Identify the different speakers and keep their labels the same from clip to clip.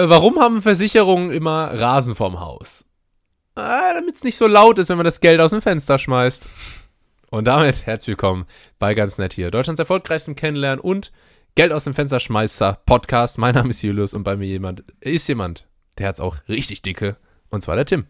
Speaker 1: Äh, warum haben Versicherungen immer Rasen vorm Haus? Ah, Damit es nicht so laut ist, wenn man das Geld aus dem Fenster schmeißt. Und damit herzlich willkommen bei Ganz Nett hier, Deutschlands erfolgreichsten Kennenlernen und Geld aus dem Fenster schmeißer Podcast. Mein Name ist Julius und bei mir jemand ist jemand, der hat's auch richtig dicke. Und zwar der Tim.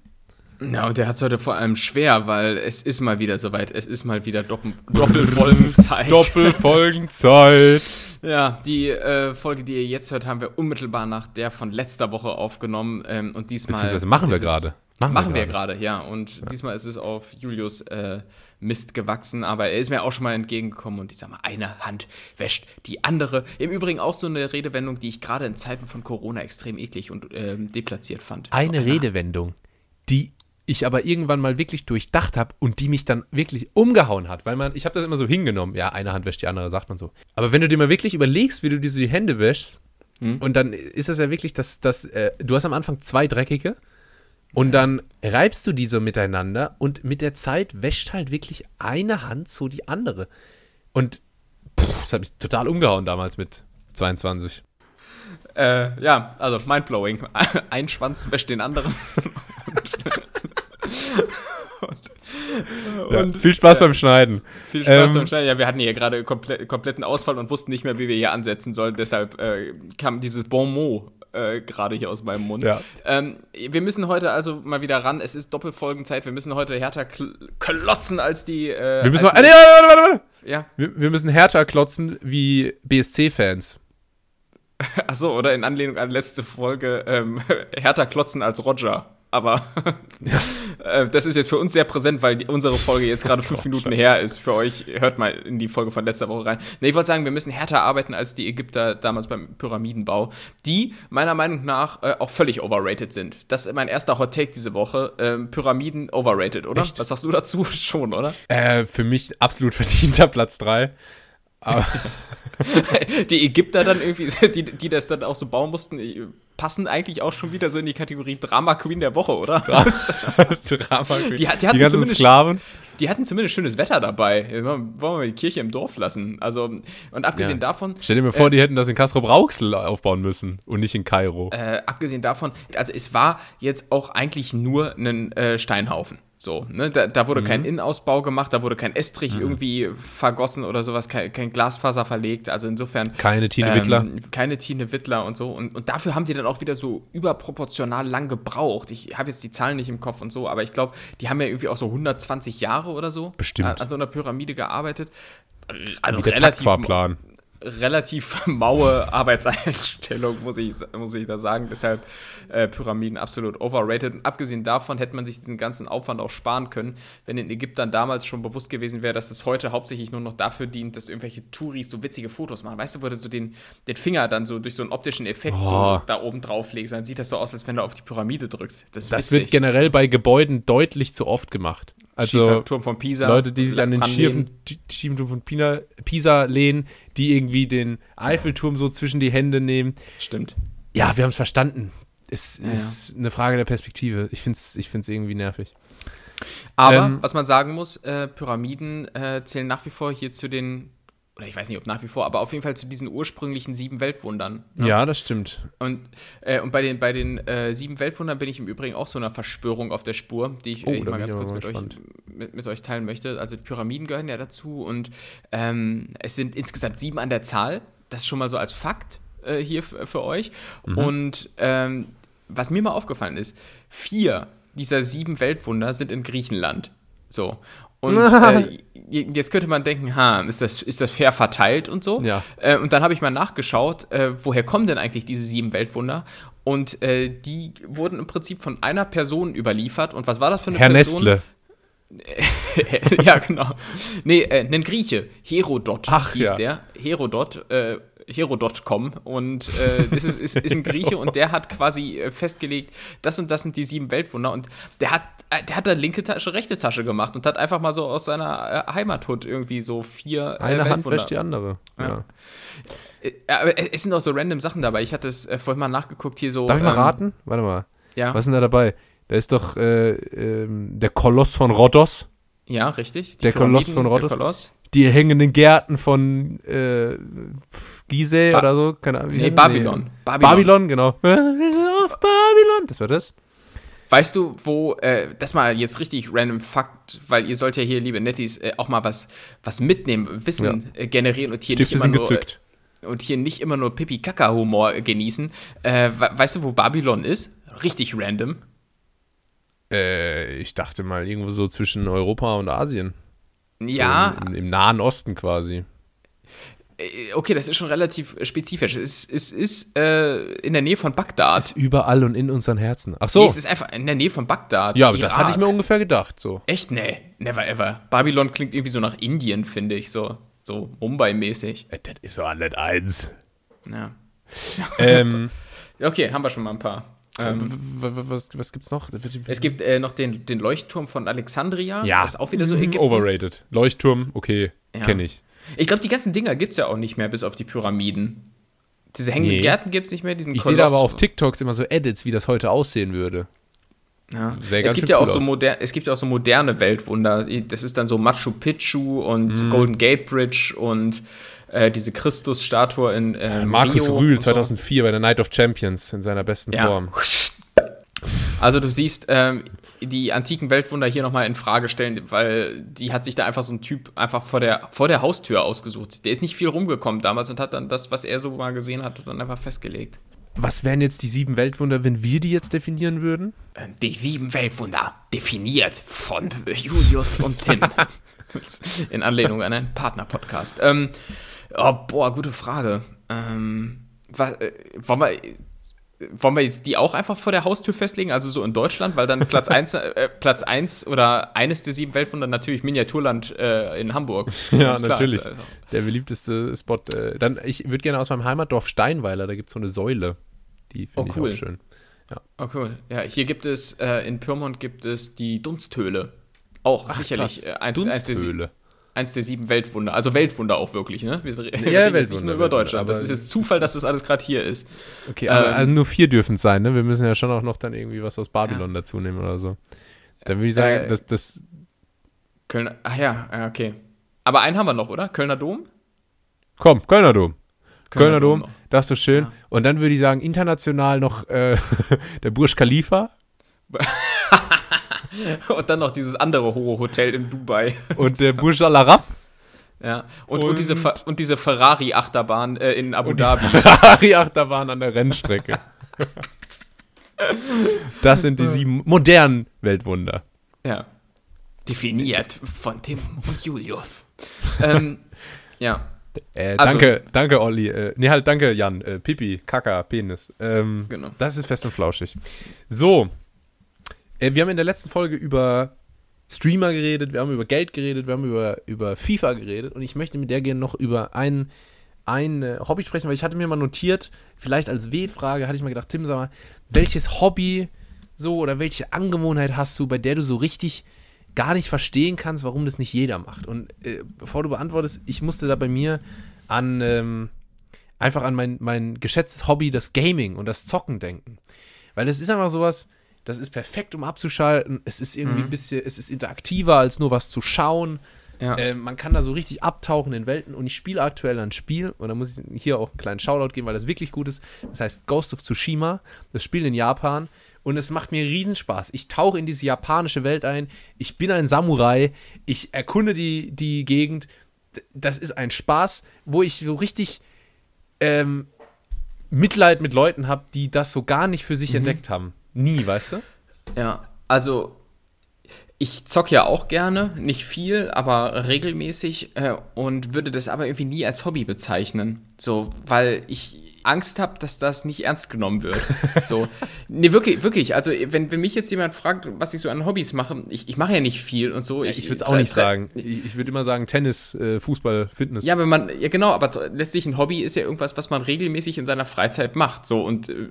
Speaker 2: Ja, und der hat es heute vor allem schwer, weil es ist mal wieder soweit. Es ist mal wieder Doppel Doppelfolgenzeit.
Speaker 1: Doppelfolgenzeit.
Speaker 2: Ja, die äh, Folge, die ihr jetzt hört, haben wir unmittelbar nach der von letzter Woche aufgenommen. Ähm, und diesmal.
Speaker 1: Beziehungsweise machen wir gerade.
Speaker 2: Machen, wir gerade, ja. Und diesmal ist es auf Julius äh, Mist gewachsen, aber er ist mir auch schon mal entgegengekommen und ich sag mal, eine Hand wäscht die andere. Im Übrigen auch so eine Redewendung, die ich gerade in Zeiten von Corona extrem eklig und ähm, deplatziert fand.
Speaker 1: Eine
Speaker 2: So,
Speaker 1: Redewendung, die ich aber irgendwann mal wirklich durchdacht habe und die mich dann wirklich umgehauen hat, weil man, ich habe das immer so hingenommen, ja, eine Hand wäscht die andere, sagt man so. Aber wenn du dir mal wirklich überlegst, wie du dir so die Hände wäschst, und dann ist es ja wirklich, dass, dass äh, du hast am Anfang zwei dreckige und dann reibst du die so miteinander und mit der Zeit wäscht halt wirklich eine Hand so die andere. Und pff, das hat mich total umgehauen damals mit 22.
Speaker 2: Äh, ja, also mindblowing. Ein Schwanz wäscht den anderen.
Speaker 1: Ja, viel Spaß beim Schneiden.
Speaker 2: viel Spaß
Speaker 1: Ähm,
Speaker 2: beim Schneiden. Ja, wir hatten hier gerade komple kompletten Ausfall und wussten nicht mehr, wie wir hier ansetzen sollen. Deshalb äh, kam dieses Bon mot äh, gerade hier aus meinem Mund.
Speaker 1: Ja.
Speaker 2: Ähm, wir müssen heute also mal wieder ran. Es ist Doppelfolgenzeit. Wir müssen heute härter kl klotzen als die. Äh,
Speaker 1: Wir müssen
Speaker 2: als
Speaker 1: mal, äh, nee, warte, warte, warte.
Speaker 2: ja.
Speaker 1: Wir, wir müssen härter klotzen wie BSC-Fans.
Speaker 2: Achso, oder in Anlehnung an letzte Folge ähm, härter klotzen als Roger. Aber äh, das ist jetzt für uns sehr präsent, weil unsere Folge jetzt gerade fünf Minuten her ist. Für euch hört mal in die Folge von letzter Woche rein. Ne, ich wollte sagen, wir müssen härter arbeiten als die Ägypter damals beim Pyramidenbau, die meiner Meinung nach äh, auch völlig overrated sind. Das ist mein erster Hot Take diese Woche. Ähm, Pyramiden overrated, oder?
Speaker 1: Echt?
Speaker 2: Was sagst du dazu? Schon, oder?
Speaker 1: Äh, für mich absolut verdienter Platz 3.
Speaker 2: Die Ägypter dann irgendwie, die, die das dann auch so bauen mussten, äh, passen eigentlich auch schon wieder so in die Kategorie Drama Queen der Woche, oder?
Speaker 1: Drama
Speaker 2: Die,
Speaker 1: die,
Speaker 2: die hatten
Speaker 1: ganzen
Speaker 2: zumindest-
Speaker 1: Sklaven.
Speaker 2: Die hatten zumindest schönes Wetter dabei. Wollen wir mal die Kirche im Dorf lassen. Also, und abgesehen
Speaker 1: Ja.
Speaker 2: davon,
Speaker 1: Stell dir mir vor, die hätten das in Castro Brauxel aufbauen müssen und nicht in Kairo.
Speaker 2: äh, abgesehen davon, also es war jetzt auch eigentlich nur ein äh, Steinhaufen. So, ne? Da, da wurde
Speaker 1: Mhm.
Speaker 2: kein Innenausbau gemacht, da wurde kein Estrich irgendwie vergossen oder sowas, kein, kein Glasfaser verlegt. Also insofern.
Speaker 1: Keine Tine Wittler.
Speaker 2: Ähm, keine Tine Wittler und so. Und, und dafür haben die dann auch wieder so überproportional lang gebraucht. Ich habe jetzt die Zahlen nicht im Kopf und so, aber ich glaube, die haben ja irgendwie auch so 120 Jahre oder so
Speaker 1: Bestimmt.
Speaker 2: an, an so einer Pyramide gearbeitet. Also
Speaker 1: Wie der
Speaker 2: relativ,
Speaker 1: Taktfahrplan.
Speaker 2: Relativ maue Arbeitseinstellung, muss ich, muss ich da sagen. Deshalb äh, Pyramiden absolut overrated. Und abgesehen davon hätte man sich diesen ganzen Aufwand auch sparen können, wenn den Ägyptern damals schon bewusst gewesen wäre, dass es heute hauptsächlich nur noch dafür dient, dass irgendwelche Touris so witzige Fotos machen. Weißt du, wo du so den, den Finger dann so durch so einen optischen Effekt
Speaker 1: Oh.
Speaker 2: so da oben drauf legst, dann sieht das so aus, als wenn du auf die Pyramide drückst. Das,
Speaker 1: Das wird generell bei Gebäuden deutlich zu oft gemacht. Also
Speaker 2: Pisa.
Speaker 1: Leute, die sich an den schiefen, schiefen Turm von Pina, Pisa lehnen, die irgendwie den Eiffelturm so zwischen die Hände nehmen.
Speaker 2: Stimmt.
Speaker 1: Ja, wir haben es verstanden. Es
Speaker 2: Ja,
Speaker 1: ist eine Frage der Perspektive. Ich finde es ich find's irgendwie nervig.
Speaker 2: Aber
Speaker 1: Ähm,
Speaker 2: was man sagen muss, äh, Pyramiden äh, zählen nach wie vor hier zu den, oder ich weiß nicht, ob nach wie vor, aber auf jeden Fall zu diesen ursprünglichen sieben Weltwundern. ne?
Speaker 1: Ja, das stimmt.
Speaker 2: Und, äh, und bei den, bei den äh, sieben Weltwundern bin ich im Übrigen auch so einer Verschwörung auf der Spur, die ich
Speaker 1: Oh,
Speaker 2: äh, mal ganz kurz mit euch, mit, mit euch teilen möchte. Also die Pyramiden gehören ja dazu und ähm, es sind insgesamt sieben an der Zahl. Das schon mal so als Fakt äh, hier für euch.
Speaker 1: Mhm.
Speaker 2: Und ähm, was mir mal aufgefallen ist, vier dieser sieben Weltwunder sind in Griechenland. So. Und äh, jetzt könnte man denken, ha, ist das, ist das fair verteilt und so?
Speaker 1: Ja.
Speaker 2: Äh, und dann habe ich mal nachgeschaut, äh, woher kommen denn eigentlich diese sieben Weltwunder? Und äh, die wurden im Prinzip von einer Person überliefert. Und was war das für eine
Speaker 1: Herr
Speaker 2: Person?
Speaker 1: Nestle.
Speaker 2: ja, genau. Nee, äh, ein Grieche. Herodot
Speaker 1: Ach,
Speaker 2: hieß
Speaker 1: ja.
Speaker 2: der. Herodot, äh, Herodot.com. Und äh, das ist, ist, ist ein Grieche und der hat quasi äh, festgelegt, das und das sind die sieben Weltwunder. Und der hat, äh, der hat da linke Tasche, rechte Tasche gemacht und hat einfach mal so aus seiner äh, Heimathut irgendwie so vier äh,
Speaker 1: Eine Hand wäscht die andere. Ja.
Speaker 2: Äh, aber es sind auch so random Sachen dabei. Ich hatte es vorhin mal nachgeguckt hier so.
Speaker 1: Darf ich mal
Speaker 2: ähm,
Speaker 1: raten? Warte mal.
Speaker 2: Ja,
Speaker 1: Was ist denn da dabei? Da ist doch äh, ähm, der Koloss von Rhodos.
Speaker 2: ja, richtig. Die
Speaker 1: Der Koloss
Speaker 2: Pyramiden,
Speaker 1: von Rhodos?
Speaker 2: Koloss.
Speaker 1: die hängenden Gärten von äh, Gizeh
Speaker 2: Ba-
Speaker 1: oder so. Keine Ahnung. wie
Speaker 2: Nee,
Speaker 1: heißt-
Speaker 2: Babylon.
Speaker 1: Babylon, genau. Auf Babylon. Das war das.
Speaker 2: Weißt du, wo, äh, das mal jetzt richtig random Fakt, weil ihr sollt ja hier, liebe Netties, äh, auch mal was, was mitnehmen, Wissen äh, generieren und hier
Speaker 1: Stifte
Speaker 2: nicht
Speaker 1: sind
Speaker 2: immer nur,
Speaker 1: gezückt.
Speaker 2: Äh, und hier nicht immer nur Pipi-Kaka-Humor äh, genießen. Äh, we- weißt du, wo Babylon ist? Richtig random.
Speaker 1: Äh, ich dachte mal irgendwo so zwischen Europa und Asien.
Speaker 2: Ja,
Speaker 1: So im, im Nahen Osten quasi.
Speaker 2: Äh, okay, das ist schon relativ äh, spezifisch. Es, es ist äh, in der Nähe von Bagdad.
Speaker 1: Ist überall und in unseren Herzen. Ach
Speaker 2: Nee,
Speaker 1: so.
Speaker 2: es ist einfach in der Nähe von Bagdad.
Speaker 1: ja, aber das hatte ich mir ungefähr gedacht. So.
Speaker 2: Echt? Nee, never ever. Babylon klingt irgendwie so nach Indien, finde ich, so, so Mumbai-mäßig.
Speaker 1: Äh, Das ist so alles eins.
Speaker 2: Ja.
Speaker 1: ähm,
Speaker 2: Okay, haben wir schon mal ein paar. Ähm,
Speaker 1: was, was gibt's noch?
Speaker 2: es gibt äh, noch den, den Leuchtturm von Alexandria.
Speaker 1: ja,
Speaker 2: Das ist auch wieder so
Speaker 1: Mhm,
Speaker 2: Ägypten.
Speaker 1: Overrated. Leuchtturm, okay,
Speaker 2: Ja.
Speaker 1: kenne ich.
Speaker 2: Ich glaube, die ganzen Dinger gibt es ja auch nicht mehr, bis auf die Pyramiden. Diese hängenden
Speaker 1: Nee.
Speaker 2: Gärten gibt es nicht mehr, diesen
Speaker 1: Ich sehe da aber auf TikToks immer so Edits, wie das heute aussehen würde.
Speaker 2: Ja. Es gibt ja auch
Speaker 1: cool
Speaker 2: so
Speaker 1: aus.
Speaker 2: moder es gibt ja auch so moderne Weltwunder. Das ist dann so Machu Picchu und
Speaker 1: Mhm.
Speaker 2: Golden Gate Bridge und äh, diese Christus-Statue in äh,
Speaker 1: Markus
Speaker 2: Rio
Speaker 1: Rühl
Speaker 2: und so.
Speaker 1: 2004 bei der Night of Champions in seiner besten
Speaker 2: Ja.
Speaker 1: Form.
Speaker 2: Also du siehst ähm, die antiken Weltwunder hier nochmal in Frage stellen, weil die hat sich da einfach so ein Typ einfach vor der, vor der Haustür ausgesucht. Der ist nicht viel rumgekommen damals und hat dann das, was er so mal gesehen hat, dann einfach festgelegt.
Speaker 1: Was wären jetzt die sieben Weltwunder, wenn wir die jetzt definieren würden?
Speaker 2: Ähm, Die sieben Weltwunder, definiert von Julius und Tim. In Anlehnung an einen Partner-Podcast. Ähm, oh, boah, gute Frage. Ähm, wa, äh, wollen, wir, wollen wir jetzt die auch einfach vor der Haustür festlegen, also so in Deutschland, weil dann Platz 1 äh, Platz eins oder eines der sieben Weltwunder natürlich Miniaturland äh, in Hamburg.
Speaker 1: Ja, natürlich.
Speaker 2: ist also-
Speaker 1: Der beliebteste Spot. Äh, dann, ich würde gerne aus meinem Heimatdorf Steinweiler, da gibt es so eine Säule. Die
Speaker 2: Oh,
Speaker 1: finde
Speaker 2: cool.
Speaker 1: ich auch schön.
Speaker 2: Oh, cool. Ja, hier gibt es, äh, in Pyrmont gibt es die Dunsthöhle. Auch sicherlich äh, eins,
Speaker 1: Dunsthöhle.
Speaker 2: eins der sieben Weltwunder. Also Weltwunder auch wirklich, ne? Wir, wir reden jetzt
Speaker 1: Weltwunder,
Speaker 2: nicht nur über Deutschland. Das ist jetzt Zufall, dass das alles gerade hier ist.
Speaker 1: Okay, aber
Speaker 2: Ähm,
Speaker 1: also nur vier dürfen es sein, ne? Wir müssen ja schon auch noch dann irgendwie was aus Babylon dazu nehmen oder so. Dann würde ich sagen,
Speaker 2: Äh,
Speaker 1: dass das.
Speaker 2: Köln, ach ja, ja, okay. Aber einen haben wir noch, oder? Kölner Dom?
Speaker 1: Komm, Kölner Dom. Kölner, Dom,
Speaker 2: noch.
Speaker 1: das ist doch schön.
Speaker 2: Ja.
Speaker 1: Und dann würde ich sagen, international noch äh, der Burj Khalifa
Speaker 2: Und dann noch dieses andere hohe Hotel in Dubai.
Speaker 1: und der Burj Al Arab.
Speaker 2: Ja. Und, und,
Speaker 1: Und-
Speaker 2: diese, und diese Ferrari-Achterbahn äh, in Abu Dhabi.
Speaker 1: Ferrari-Achterbahn an der Rennstrecke. Das sind die sieben modernen Weltwunder.
Speaker 2: Ja. Definiert von Tim und Julius. ähm, ja.
Speaker 1: Äh,
Speaker 2: Also-
Speaker 1: danke, danke, Olli. Äh, nee, halt, danke, Jan. Äh, Pipi, Kaka, Penis. Ähm,
Speaker 2: Genau.
Speaker 1: Das ist fest und flauschig. So. Äh, wir haben in der letzten Folge über Streamer geredet, wir haben über Geld geredet, wir haben über, über FIFA geredet und ich möchte mit der gerne noch über ein, ein äh, Hobby sprechen, weil ich hatte mir mal notiert, vielleicht als W-Frage, hatte ich mal gedacht, Tim, sag mal, welches Hobby so oder welche Angewohnheit hast du, bei der du so richtig gar nicht verstehen kannst, warum das nicht jeder macht? Und äh, bevor du beantwortest, ich musste da bei mir an ähm, einfach an mein, mein geschätztes Hobby, das Gaming und das Zocken denken. Weil das ist einfach sowas, das ist perfekt, um abzuschalten. Es ist irgendwie ein bisschen, es ist interaktiver, als nur was zu schauen.
Speaker 2: Ja.
Speaker 1: Äh, man kann da so richtig abtauchen in Welten und ich spiele aktuell ein Spiel und da muss ich hier auch einen kleinen Shoutout geben, weil das wirklich gut ist. Das heißt Ghost of Tsushima, das Spiel in Japan und es macht mir Riesenspaß. Ich tauche in diese japanische Welt ein, ich bin ein Samurai, ich erkunde die, die Gegend. Das ist ein Spaß, wo ich so richtig ähm, Mitleid mit Leuten habe, die das so gar nicht für sich entdeckt haben. Nie, weißt du?
Speaker 2: Ja, also ich zock ja auch gerne, nicht viel, aber regelmäßig äh, und würde das aber irgendwie nie als Hobby bezeichnen. So, weil ich Angst habe, dass das nicht ernst genommen wird. So, nee, wirklich, wirklich. Also, wenn, wenn mich jetzt jemand fragt, was ich so an Hobbys mache, ich, ich mache ja nicht viel und so.
Speaker 1: Ich, würde es auch nicht sagen. Ich, ich würde immer sagen Tennis, äh, Fußball, Fitness.
Speaker 2: Ja, aber man, ja genau, aber letztlich ein Hobby ist ja irgendwas, was man regelmäßig in seiner Freizeit macht. So und äh,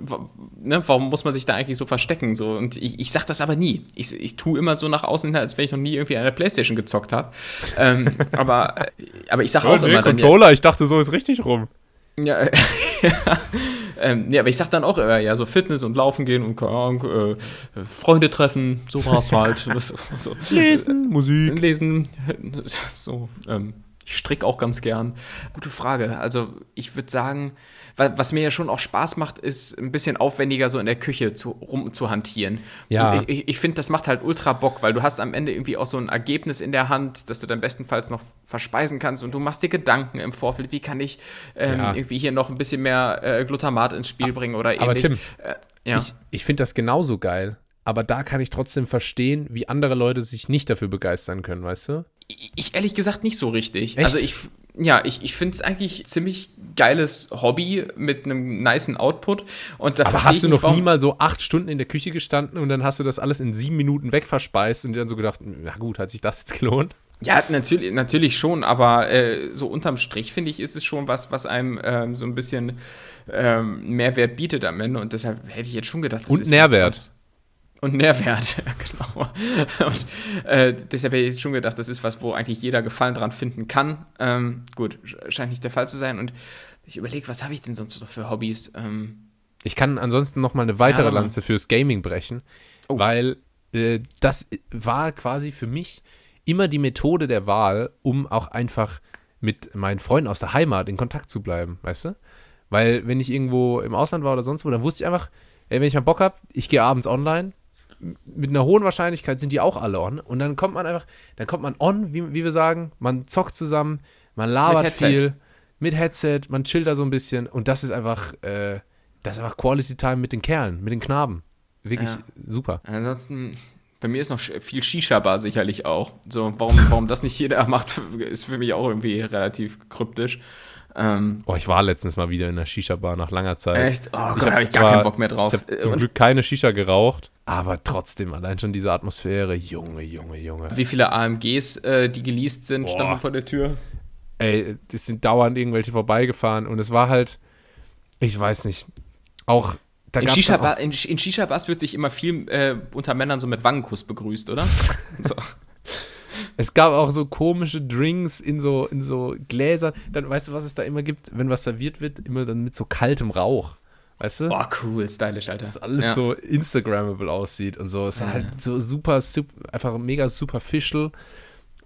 Speaker 2: ne, warum muss man sich da eigentlich so verstecken? So und ich, ich sag das aber nie. Ich, ich tue immer so nach außen hin, als wenn ich noch nie irgendwie an der Playstation gezockt habe. ähm, aber, äh, aber ich sag
Speaker 1: Oh,
Speaker 2: auch
Speaker 1: nee,
Speaker 2: immer dann, ja,
Speaker 1: Controller, ich dachte, so ist richtig rum.
Speaker 2: Ja, äh, ähm, nee, aber ich sag dann auch immer, ja, so Fitness und Laufen gehen und keine Ahnung, äh, äh, Freunde treffen, sowas halt. Was, so.
Speaker 1: Lesen, Musik.
Speaker 2: Lesen, so, ähm, Ich stricke auch ganz gern. Gute Frage. Also ich würde sagen, was mir ja schon auch Spaß macht, ist ein bisschen aufwendiger so in der Küche zu, rum zu hantieren.
Speaker 1: Ja.
Speaker 2: Und ich, ich finde, das macht halt ultra Bock, weil du hast am Ende irgendwie auch so ein Ergebnis in der Hand, das du dann bestenfalls noch verspeisen kannst und du machst dir Gedanken im Vorfeld, wie kann ich ähm,
Speaker 1: Ja.
Speaker 2: irgendwie hier noch ein bisschen mehr äh, Glutamat ins Spiel bringen oder ähnlich.
Speaker 1: Aber Tim,
Speaker 2: äh, ja.
Speaker 1: Ich, ich finde das genauso geil. Aber da kann ich trotzdem verstehen, wie andere Leute sich nicht dafür begeistern können, weißt du?
Speaker 2: Ich, ich ehrlich gesagt nicht so richtig.
Speaker 1: Echt?
Speaker 2: Also ich, ja, ich, ich finde es eigentlich ziemlich geiles Hobby mit einem nicen Output. Und da
Speaker 1: Aber hast du noch nie mal so acht Stunden in der Küche gestanden und dann hast du das alles in sieben Minuten wegverspeist und dir dann so gedacht, na gut, hat sich das jetzt gelohnt?
Speaker 2: Ja, natürlich, natürlich schon, aber äh, so unterm Strich finde ich, ist es schon was, was einem ähm, so ein bisschen ähm, Mehrwert bietet am Ende und deshalb hätte ich jetzt schon gedacht, das
Speaker 1: Und
Speaker 2: ist
Speaker 1: Nährwert.
Speaker 2: Was und Nährwert, ja, genau. Und äh, deshalb hätte ich jetzt schon gedacht, das ist was, wo eigentlich jeder Gefallen dran finden kann. Ähm, gut, sch- scheint nicht der Fall zu sein. Und ich überlege, was habe ich denn sonst noch für Hobbys? Ähm,
Speaker 1: Ich kann ansonsten noch mal eine weitere
Speaker 2: Ja,
Speaker 1: Lanze fürs Gaming brechen,
Speaker 2: Oh.
Speaker 1: weil äh, das war quasi für mich immer die Methode der Wahl, um auch einfach mit meinen Freunden aus der Heimat in Kontakt zu bleiben, weißt du? Weil wenn ich irgendwo im Ausland war oder sonst wo, dann wusste ich einfach, ey, wenn ich mal Bock habe, ich gehe abends online. Mit einer hohen Wahrscheinlichkeit sind die auch alle on. Und dann kommt man einfach, dann kommt man on, wie, wie wir sagen, man zockt zusammen, man labert viel, mit Headset, man chillt da so ein bisschen und das ist einfach, äh, das ist einfach Quality Time mit den Kerlen, mit den Knaben. Wirklich
Speaker 2: Ja.
Speaker 1: super.
Speaker 2: ansonsten, bei mir ist noch viel Shisha-Bar sicherlich auch. So, warum, warum das nicht jeder macht, ist für mich auch irgendwie relativ kryptisch. Ähm,
Speaker 1: Oh, ich war letztens mal wieder in einer Shisha-Bar nach langer Zeit.
Speaker 2: echt? Oh Gott,
Speaker 1: Ich
Speaker 2: da
Speaker 1: hab
Speaker 2: habe ich gar
Speaker 1: zwar-
Speaker 2: keinen Bock mehr drauf.
Speaker 1: Ich habe zum
Speaker 2: Und
Speaker 1: Glück keine Shisha geraucht, aber trotzdem, allein schon diese Atmosphäre, Junge, Junge, Junge.
Speaker 2: wie viele AMGs, äh, die geleast sind,
Speaker 1: Boah.
Speaker 2: standen vor der Tür.
Speaker 1: Ey, das sind dauernd irgendwelche vorbeigefahren und es war halt, ich weiß nicht, auch, da
Speaker 2: In
Speaker 1: gab's dann auch-
Speaker 2: Shisha-Bar- in, in Shisha-Bars wird sich immer viel äh, unter Männern so mit Wangenkuss begrüßt, oder? so.
Speaker 1: Es gab auch so komische Drinks in so, in so Gläsern. Dann weißt du, was es da immer gibt, wenn was serviert wird, immer dann mit so kaltem Rauch. Weißt du?
Speaker 2: Boah, cool, stylisch, Alter.
Speaker 1: dass alles
Speaker 2: ja.
Speaker 1: so Instagrammable aussieht und so. Es ist
Speaker 2: Ja.
Speaker 1: halt so super, super, einfach mega superficial.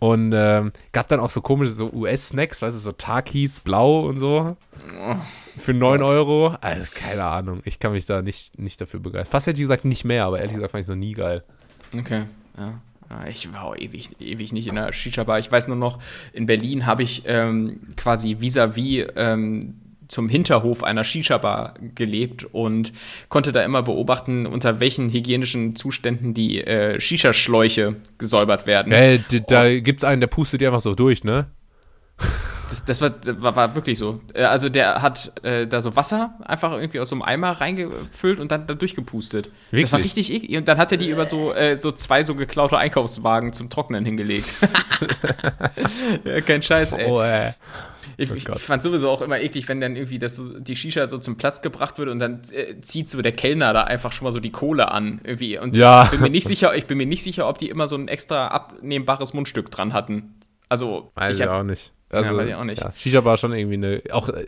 Speaker 1: Und ähm, gab dann auch so komische so US-Snacks, weißt du, so Takis blau und so. Für 9 Euro. Also, keine Ahnung. Ich kann mich da nicht, nicht dafür begeistern. Fast hätte ich gesagt, nicht mehr, aber ehrlich gesagt fand ich es noch nie geil.
Speaker 2: Okay, ja. Ja, Ich war auch ewig, ewig nicht in der Shisha-Bar. Ich weiß nur noch, in Berlin habe ich ähm, quasi vis-à-vis ähm, zum Hinterhof einer Shisha-Bar gelebt und konnte da immer beobachten, unter welchen hygienischen Zuständen die äh, Shisha-Schläuche gesäubert werden.
Speaker 1: Ey, d- da gibt's einen, der pustet die einfach so durch, ne?
Speaker 2: Das, das, war, war, war wirklich so. Äh, Also der hat äh, da so Wasser einfach irgendwie aus so einem Eimer reingefüllt und dann da durchgepustet. Das war
Speaker 1: Wirklich?
Speaker 2: richtig eklig. Und dann hat er die über so, äh, so zwei so geklaute Einkaufswagen zum Trocknen hingelegt. ja, kein Scheiß, ey.
Speaker 1: Oh, äh.
Speaker 2: Ich,
Speaker 1: oh
Speaker 2: ich fand sowieso auch immer eklig, wenn dann irgendwie das die Shisha so zum Platz gebracht wird und dann äh, zieht so der Kellner da einfach schon mal so die Kohle an. Irgendwie. Und
Speaker 1: Ja.
Speaker 2: ich bin mir nicht sicher, ich bin mir nicht sicher, ob die immer so ein extra abnehmbares Mundstück dran hatten. Also,
Speaker 1: Weiß ich,
Speaker 2: hab,
Speaker 1: auch nicht. Also,
Speaker 2: weiß ich auch nicht.
Speaker 1: Ja, Shisha war schon irgendwie eine, auch äh,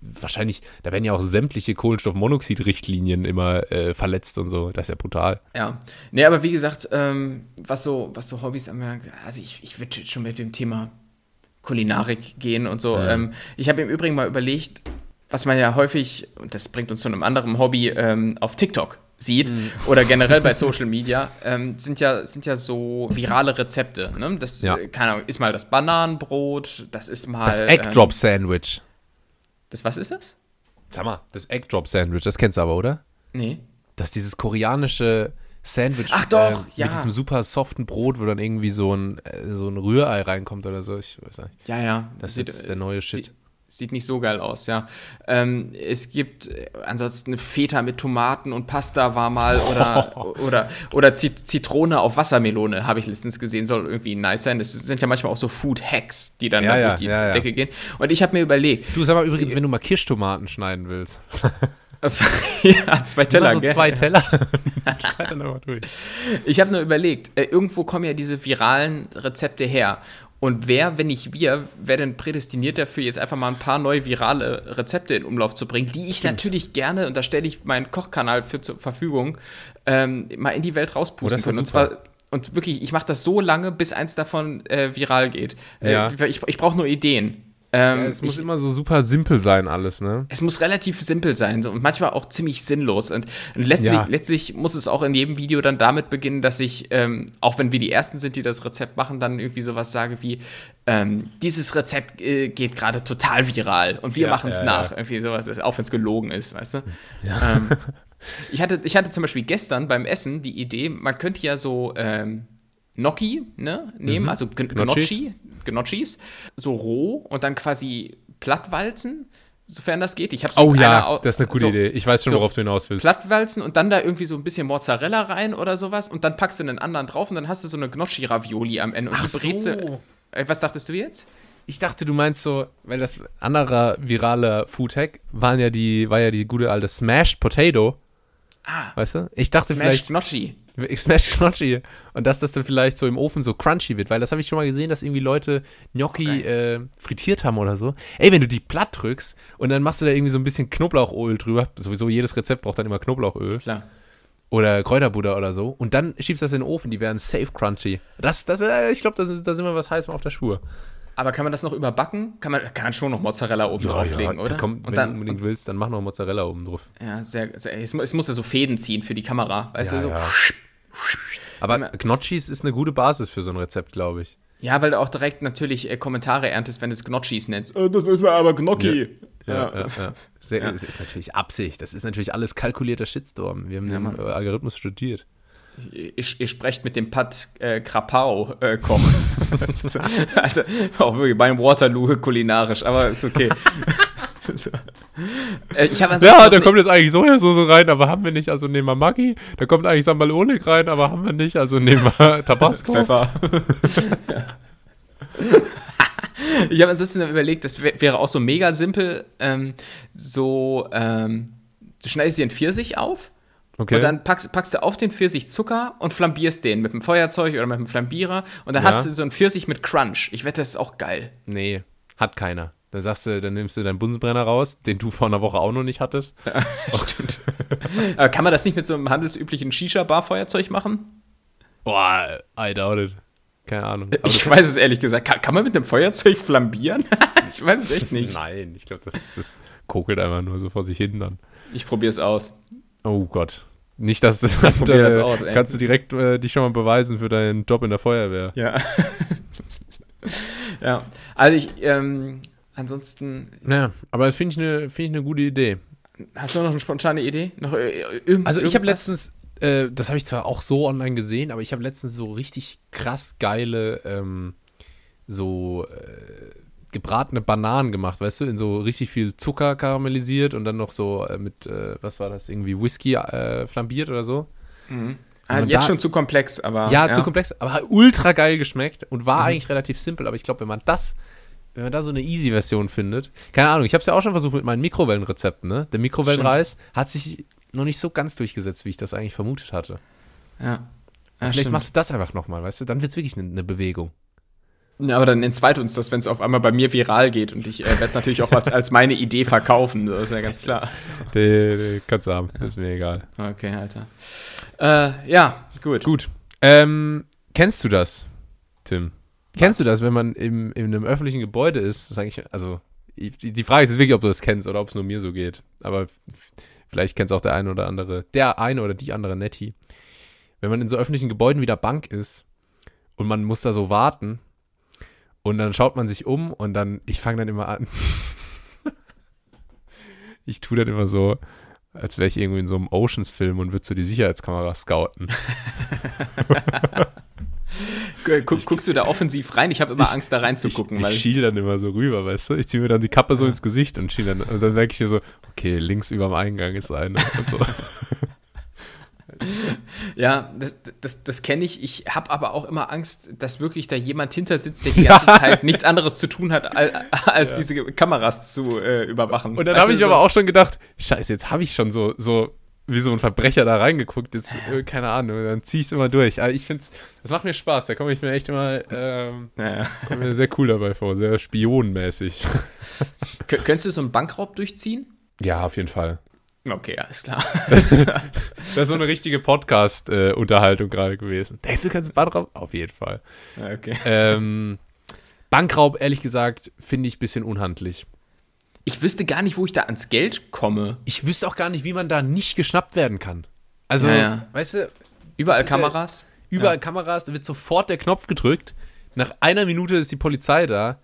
Speaker 1: wahrscheinlich, da werden ja auch sämtliche Kohlenstoffmonoxid-Richtlinien immer äh, verletzt und so. Das ist ja brutal.
Speaker 2: Ja, nee, aber wie gesagt, ähm, was, so, was so Hobbys anbelangt, also ich, ich würde schon mit dem Thema Kulinarik gehen und so.
Speaker 1: Ja.
Speaker 2: Ähm, ich habe im Übrigen mal überlegt, was man ja häufig, und das bringt uns zu einem anderen Hobby, ähm, auf TikTok sieht oder generell bei Social Media, ähm, sind, ja, sind ja so virale Rezepte. Ne? Das,
Speaker 1: Ja.
Speaker 2: äh, keine Ahnung, ist mal das Bananenbrot, das ist mal.
Speaker 1: Das
Speaker 2: Ähm,
Speaker 1: Egg-Drop-Sandwich.
Speaker 2: das, was ist das?
Speaker 1: Sag mal, das Egg-Drop-Sandwich, das kennst du aber, oder?
Speaker 2: Nee.
Speaker 1: Das ist dieses koreanische Sandwich
Speaker 2: Ach doch,
Speaker 1: äh,
Speaker 2: ja.
Speaker 1: mit diesem super soften Brot, wo dann irgendwie so ein, äh, so ein Rührei reinkommt oder so. Ich weiß nicht.
Speaker 2: Ja, ja.
Speaker 1: Das
Speaker 2: Sieht-
Speaker 1: ist jetzt der neue Shit.
Speaker 2: Sieht, sieht nicht so geil aus, ja. Ähm, es gibt äh, ansonsten Feta mit Tomaten und Pasta war mal oder, oder, oder Zit Zitrone auf Wassermelone, habe ich letztens gesehen, soll irgendwie nice sein. Das sind ja manchmal auch so Food-Hacks, die dann
Speaker 1: Ja, ja,
Speaker 2: durch die
Speaker 1: ja.
Speaker 2: Decke gehen. Und ich habe mir überlegt,
Speaker 1: Du sag mal übrigens, wenn du mal Kirschtomaten schneiden willst.
Speaker 2: also, ja, zwei Teller,
Speaker 1: Immer so
Speaker 2: gell?
Speaker 1: zwei Teller.
Speaker 2: Ich habe nur überlegt, äh, irgendwo kommen ja diese viralen Rezepte her. Und wer, wenn nicht wir, wäre denn prädestiniert dafür, jetzt einfach mal ein paar neue virale Rezepte in Umlauf zu bringen, die ich natürlich gerne, und da stelle ich meinen Kochkanal für zur Verfügung, ähm, mal in die Welt
Speaker 1: Oh,
Speaker 2: rauspusten
Speaker 1: doch
Speaker 2: können. Und zwar, und wirklich, ich mache das so lange, bis eins davon äh, viral geht. Äh,
Speaker 1: Ja.
Speaker 2: Ich, ich brauche nur Ideen. Ähm,
Speaker 1: Ja, es muss
Speaker 2: ich,
Speaker 1: immer so super simpel sein, alles, ne?
Speaker 2: es muss relativ simpel sein so, und manchmal auch ziemlich sinnlos. Und, und letztlich,
Speaker 1: Ja.
Speaker 2: letztlich muss es auch in jedem Video dann damit beginnen, dass ich, ähm, auch wenn wir die Ersten sind, die das Rezept machen, dann irgendwie sowas sage wie, ähm, dieses Rezept äh, geht gerade total viral und wir
Speaker 1: Ja,
Speaker 2: machen es
Speaker 1: ja,
Speaker 2: nach.
Speaker 1: ja.
Speaker 2: Irgendwie sowas, auch wenn es gelogen ist, weißt du? Ähm, ich, hatte, ich hatte zum Beispiel gestern beim Essen die Idee, man könnte ja so ähm, Gnocchi ne, nehmen, also
Speaker 1: Mhm. Gnocchis.
Speaker 2: Gnocchi, Gnocchis, so roh und dann quasi plattwalzen, sofern das geht. Ich hab's
Speaker 1: Oh
Speaker 2: mit
Speaker 1: ja, das ist eine gute
Speaker 2: so
Speaker 1: Idee. Ich weiß schon,
Speaker 2: so
Speaker 1: worauf du hinaus willst.
Speaker 2: Plattwalzen und dann da irgendwie so ein bisschen Mozzarella rein oder sowas und dann packst du einen anderen drauf und dann hast du so eine Gnocchi-Ravioli am Ende. Und
Speaker 1: Ach
Speaker 2: die
Speaker 1: so.
Speaker 2: äh, was dachtest du jetzt?
Speaker 1: Ich dachte, du meinst so, weil das anderer viraler Foodhack waren ja die, war ja die gute alte Smashed Potato.
Speaker 2: Ah,
Speaker 1: Weißt du? Ich dachte
Speaker 2: Smash
Speaker 1: vielleicht,
Speaker 2: Gnocchi.
Speaker 1: Ich smash Gnocchi. Und dass das dann vielleicht so im Ofen so crunchy wird, weil das habe ich schon mal gesehen, dass irgendwie Leute Gnocchi äh, frittiert haben oder so. Ey, wenn du die platt drückst und dann machst du da irgendwie so ein bisschen Knoblauchöl drüber, sowieso jedes Rezept braucht dann immer Knoblauchöl
Speaker 2: Klar.
Speaker 1: oder Kräuterbutter oder so und dann schiebst du das in den Ofen, die werden safe crunchy. Das, das, äh, ich glaube, das ist, da sind wir was heiß auf der Spur.
Speaker 2: Aber kann man das noch überbacken? Kann man kann schon noch Mozzarella oben drauflegen, oder?
Speaker 1: Da kommt, wenn
Speaker 2: und
Speaker 1: du
Speaker 2: dann,
Speaker 1: unbedingt willst, dann mach noch Mozzarella oben drauf.
Speaker 2: ja, sehr, sehr es, mu- es muss ja so Fäden ziehen für die Kamera, weißt
Speaker 1: Ja,
Speaker 2: du? So.
Speaker 1: ja. Aber Gnocchis ist eine gute Basis für so ein Rezept, glaube ich.
Speaker 2: Ja, weil du auch direkt natürlich äh, Kommentare erntest, wenn du es Gnocchis nennst. Äh, das ist mir aber Gnocchi.
Speaker 1: Ja, ja, ja. Sehr, Es ist natürlich Absicht. Das ist natürlich alles kalkulierter Shitstorm. Wir haben den Algorithmus studiert.
Speaker 2: Ihr, ihr sprecht mit dem Pat äh, Krapau äh, Koch. also, auch wirklich beim Waterloo kulinarisch, aber ist okay. so. äh, ich habe
Speaker 1: Ja, da kommt jetzt eigentlich Sojasauce rein, aber haben wir nicht. Also nehmen wir Maggi. Da kommt eigentlich Sambal Oleg rein, aber haben wir nicht. Also nehmen wir Tabasco.
Speaker 2: Pfeffer. ich habe ansonsten überlegt, das wär, wäre auch so mega simpel. Ähm, so, ähm, du schneidest dir einen Pfirsich auf
Speaker 1: Okay.
Speaker 2: und dann packst, packst du auf den Pfirsich Zucker und flambierst den mit einem Feuerzeug oder mit einem Flambierer und dann
Speaker 1: Ja.
Speaker 2: hast du so einen Pfirsich mit Crunch. Ich wette, das ist auch geil.
Speaker 1: nee, hat keiner. Dann sagst du, dann nimmst du deinen Bunsenbrenner raus, den du vor einer Woche auch noch nicht hattest.
Speaker 2: Stimmt. Aber kann man das nicht mit so einem handelsüblichen Shisha-Bar-Feuerzeug machen?
Speaker 1: Boah, I doubt it. Keine Ahnung. Aber
Speaker 2: ich weiß es ehrlich gesagt. Kann, kann man mit einem Feuerzeug flambieren? ich weiß es echt nicht.
Speaker 1: Nein, ich glaube, das, das kokelt einfach nur so vor sich hin dann.
Speaker 2: Ich probiere es aus.
Speaker 1: Oh Gott. Nicht, dass das dann,
Speaker 2: probier das
Speaker 1: äh,
Speaker 2: aus,
Speaker 1: kannst du direkt äh, dich schon mal beweisen für deinen Job in der Feuerwehr.
Speaker 2: Ja. ja. Also ich, ähm, ansonsten,
Speaker 1: Ja, aber das finde ich eine find ich eine gute Idee.
Speaker 2: hast du noch eine spontane Idee? Noch äh, irgend,
Speaker 1: Also ich habe letztens, äh, das habe ich zwar auch so online gesehen, aber ich habe letztens so richtig krass geile, ähm, so äh, gebratene Bananen gemacht, weißt du, in so richtig viel Zucker karamellisiert und dann noch so äh, mit, äh, was war das, irgendwie Whisky äh, flambiert oder so.
Speaker 2: Ah,
Speaker 1: man
Speaker 2: jetzt
Speaker 1: da-
Speaker 2: schon zu komplex, aber.
Speaker 1: Ja, zu komplex, aber hat ultra geil geschmeckt und war eigentlich relativ simpel. Aber ich glaube, wenn man das, wenn man da so eine Easy-Version findet, keine Ahnung, ich habe es ja auch schon versucht mit meinen Mikrowellenrezepten, ne? Der Mikrowellenreis hat sich noch nicht so ganz durchgesetzt, wie ich das eigentlich vermutet hatte.
Speaker 2: Ja. ja
Speaker 1: Vielleicht
Speaker 2: stimmt.
Speaker 1: machst du das einfach nochmal, weißt du? Dann wird es wirklich eine ne Bewegung.
Speaker 2: Ja, aber dann entzweit uns das, wenn es auf einmal bei mir viral geht und ich äh, werde es natürlich auch als, als meine Idee verkaufen, das ist ja ganz klar.
Speaker 1: Den, den kannst du haben, ist mir egal.
Speaker 2: Okay, Alter. Äh, ja, gut.
Speaker 1: Gut. Ähm, kennst du das, Tim? Kennst du das, wenn man im, in einem öffentlichen Gebäude ist? Sag ich, also, die die Frage ist jetzt wirklich, ob du das kennst oder ob es nur mir so geht. Aber vielleicht kennt es auch der eine oder andere, der eine oder die andere Nettie. Wenn man in so öffentlichen Gebäuden wie der Bank ist und man muss da so warten und dann schaut man sich um und dann, ich fange dann immer an. ich tue dann immer so, als wäre ich irgendwie in so einem Oceans-Film und würde so die Sicherheitskamera scouten.
Speaker 2: Gu- Guck, guckst du da offensiv rein? Ich habe immer Angst, da reinzugucken,
Speaker 1: ich,
Speaker 2: weil
Speaker 1: ich schiel dann immer so rüber, weißt du? Ich ziehe mir dann die Kappe so ins Gesicht und schiel dann. Und dann merke ich mir so, okay, links über dem Eingang ist eine und so.
Speaker 2: Ja, das, das, das kenne ich. Ich habe aber auch immer Angst, dass wirklich da jemand hinter sitzt, der die ganze Zeit nichts anderes zu tun hat, als, als diese Kameras zu äh, überwachen.
Speaker 1: Und dann habe ich
Speaker 2: so-
Speaker 1: aber auch schon gedacht, scheiße, jetzt habe ich schon so, so wie so ein Verbrecher da reingeguckt. Jetzt, äh, keine Ahnung, dann zieh ich es immer durch. Aber ich finde das macht mir Spaß. Da komme ich mir echt immer, ähm,
Speaker 2: Ja, ja.
Speaker 1: mir sehr cool dabei vor, sehr spionmäßig.
Speaker 2: Kö- Könntest du so einen Bankraub durchziehen?
Speaker 1: Ja, auf jeden Fall.
Speaker 2: Okay, alles klar.
Speaker 1: Das ist so eine richtige Podcast-Unterhaltung gerade gewesen. Denkst du, kannst Bankraub? Auf jeden Fall.
Speaker 2: Okay.
Speaker 1: Ähm, Bankraub, ehrlich gesagt, finde ich ein bisschen unhandlich.
Speaker 2: Ich wüsste gar nicht, wo ich da ans Geld komme.
Speaker 1: Ich wüsste auch gar nicht, wie man da nicht geschnappt werden kann. Also,
Speaker 2: Ja, ja.
Speaker 1: weißt du,
Speaker 2: Überall
Speaker 1: Das ist ja-
Speaker 2: Kameras.
Speaker 1: überall
Speaker 2: Ja.
Speaker 1: Kameras, da wird sofort der Knopf gedrückt. Nach einer Minute ist die Polizei da.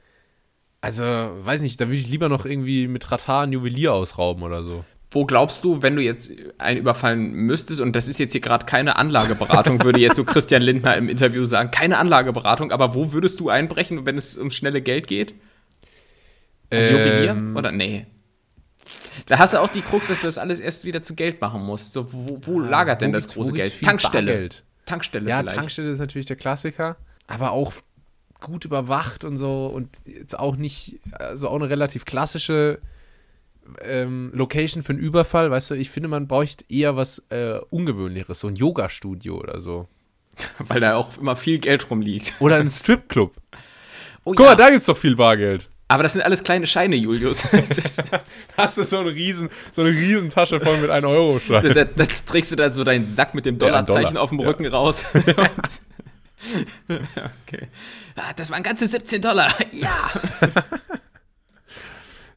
Speaker 1: Also, weiß nicht, da würde ich lieber noch irgendwie mit Ratar ein Juwelier ausrauben oder so.
Speaker 2: Wo glaubst du, wenn du jetzt einen überfallen müsstest, und das ist jetzt hier gerade keine Anlageberatung, würde jetzt so Christian Lindner im Interview sagen, keine Anlageberatung, aber wo würdest du einbrechen, wenn es ums schnelle Geld geht? Also?
Speaker 1: Ähm,
Speaker 2: Oder nee? Da hast du auch die Krux, dass du das alles erst wieder zu Geld machen musst. So, wo, wo lagert denn
Speaker 1: wo
Speaker 2: das große Geld? Tankstelle.
Speaker 1: Bargeld?
Speaker 2: Tankstelle
Speaker 1: Ja,
Speaker 2: vielleicht.
Speaker 1: Tankstelle ist natürlich der Klassiker, aber auch gut überwacht und so und jetzt auch nicht, also auch eine relativ klassische ähm, Location für einen Überfall, weißt du, ich finde, man bräuchte eher was äh, Ungewöhnlicheres, so ein Yoga-Studio oder so.
Speaker 2: Weil da auch immer viel Geld rumliegt.
Speaker 1: Oder ein Stripclub.
Speaker 2: Oh,
Speaker 1: Guck mal, da gibt's doch viel Bargeld.
Speaker 2: Aber das sind alles kleine Scheine, Julius. Das,
Speaker 1: Hast du so eine riesen, so eine riesen Tasche voll mit 1 Euro
Speaker 2: da, da, da trägst du da so deinen Sack mit dem
Speaker 1: Ja,
Speaker 2: Dollarzeichen
Speaker 1: Dollar.
Speaker 2: auf dem
Speaker 1: Ja.
Speaker 2: Rücken raus. okay. Ah, das waren ganze 17 Dollar. Ja.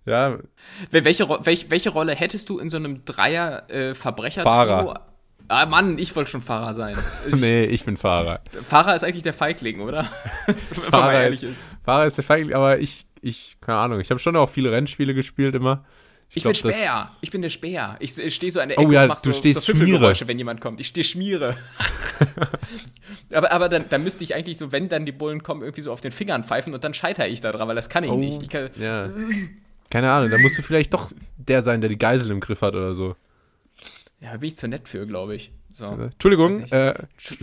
Speaker 1: Ja,
Speaker 2: Wel- Welche, Ro- welch, welche Rolle hättest du in so einem Dreier äh, verbrecher
Speaker 1: Fahrer.
Speaker 2: Ah, Mann, ich wollte schon Fahrer sein. Ich,
Speaker 1: nee, ich bin Fahrer.
Speaker 2: Fahrer ist eigentlich der Feigling, oder?
Speaker 1: Fahrer ist,
Speaker 2: ist.
Speaker 1: Fahrer ist der Feigling, aber ich, ich, keine Ahnung, ich habe schon auch viele Rennspiele gespielt immer.
Speaker 2: Ich,
Speaker 1: glaub,
Speaker 2: bin Späher. Ich bin der Späher. Ich, ich stehe so an der
Speaker 1: Oh
Speaker 2: Ecke
Speaker 1: ja,
Speaker 2: und mach
Speaker 1: du
Speaker 2: so,
Speaker 1: stehst
Speaker 2: so
Speaker 1: Schmiere.
Speaker 2: Pfiffelgeräusche, wenn jemand kommt. Ich stehe Schmiere. aber aber dann, dann müsste ich eigentlich so, wenn dann die Bullen kommen, irgendwie so auf den Fingern pfeifen und dann scheitere ich da dran, weil das kann ich
Speaker 1: Oh,
Speaker 2: nicht. Ich kann,
Speaker 1: ja. Keine Ahnung, da musst du vielleicht doch der sein, der die Geisel im Griff hat oder so.
Speaker 2: ja, da bin ich zu nett für, glaube ich. So.
Speaker 1: Entschuldigung, äh,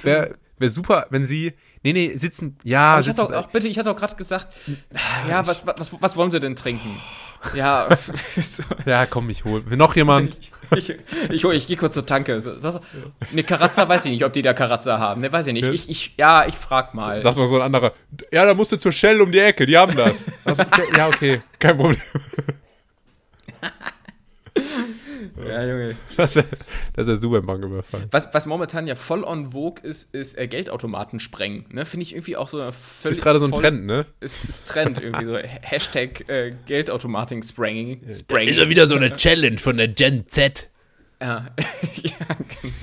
Speaker 1: wäre wär super, wenn Sie. Nee, nee, sitzen. Ja,
Speaker 2: Aber ich hatte
Speaker 1: sitzen.
Speaker 2: auch, auch bitte, ich hatte auch gerade gesagt, ja, was, was, was wollen sie denn trinken? Ja, so,
Speaker 1: ja, komm, ich hol. Will noch jemand?
Speaker 2: Ich, ich, ich gehe kurz zur Tanke. So, so, ne, Karazza weiß ich nicht, ob die da Karazza haben. Ne, weiß ich nicht.
Speaker 1: Ja.
Speaker 2: Ich, ich, ja, ich frag mal.
Speaker 1: Sagt noch so ein anderer. Ja, da musst du zur Shell um die Ecke, die haben das. Also, ja, okay, kein Problem.
Speaker 2: ja, Junge.
Speaker 1: Das ist, das ist ja super im Banküberfall.
Speaker 2: Was, was momentan ja voll on vogue ist, ist äh, Geldautomaten sprengen. Ne? Finde ich irgendwie auch so eine völlig.
Speaker 1: Ist gerade so ein
Speaker 2: voll-
Speaker 1: Trend, ne?
Speaker 2: Ist, ist Trend irgendwie so. Hashtag äh, Geldautomaten-Spranging.
Speaker 1: Ist
Speaker 2: Spranging.
Speaker 1: ja wieder so eine Challenge von der Gen Z.
Speaker 2: Ja, ja genau.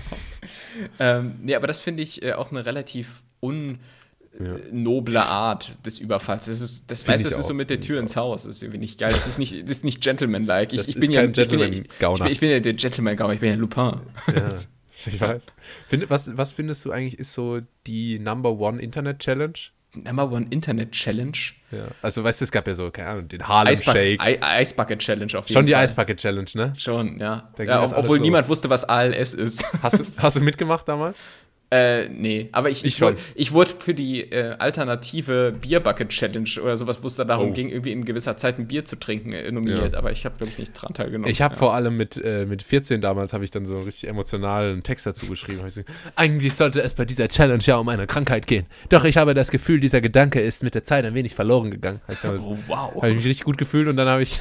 Speaker 2: ähm, nee, aber das finde ich äh, auch eine relativ unnoble Art des Überfalls. Das ist, das weißt das ist so
Speaker 1: auch,
Speaker 2: mit der Tür ins Haus. Das ist irgendwie nicht geil. Das ist nicht, das ist nicht gentleman-like. Ich, ich bin ja,
Speaker 1: kein
Speaker 2: ich bin ja, ich,
Speaker 1: Gentleman-Gauner.
Speaker 2: bin, ich bin ja der Gentleman-Gauner. Ich bin ja Lupin.
Speaker 1: Ja, ich weiß. Find, was, was findest du eigentlich ist so die Number One Internet Challenge?
Speaker 2: Number One Internet Challenge.
Speaker 1: Ja. Also, weißt du, es gab ja so, keine Ahnung, den Harlem
Speaker 2: Eisbucket,
Speaker 1: Shake.
Speaker 2: Ei- Eisbucket Challenge auf jeden
Speaker 1: Schon die
Speaker 2: Fall.
Speaker 1: Eisbucket Challenge, ne?
Speaker 2: Schon, ja. Ja obwohl niemand wusste, was ALS ist.
Speaker 1: Hast du, hast du mitgemacht damals?
Speaker 2: Äh, nee, aber ich,
Speaker 1: Ich
Speaker 2: ich, wurde, ich wurde für die äh, alternative Bierbucket Challenge oder sowas, wo es da darum
Speaker 1: Oh.
Speaker 2: ging, irgendwie in gewisser Zeit ein Bier zu trinken, äh, nominiert. Aber ich habe, glaube ich, nicht dran teilgenommen.
Speaker 1: Ich habe vor allem mit, äh, mit 14 damals, habe ich dann so einen richtig emotionalen Text dazu geschrieben. So, Eigentlich sollte es bei dieser Challenge ja um eine Krankheit gehen. Doch ich habe das Gefühl, dieser Gedanke ist mit der Zeit ein wenig verloren gegangen. Habe ich, damals-
Speaker 2: oh, wow.
Speaker 1: hab ich mich richtig gut gefühlt und dann habe ich.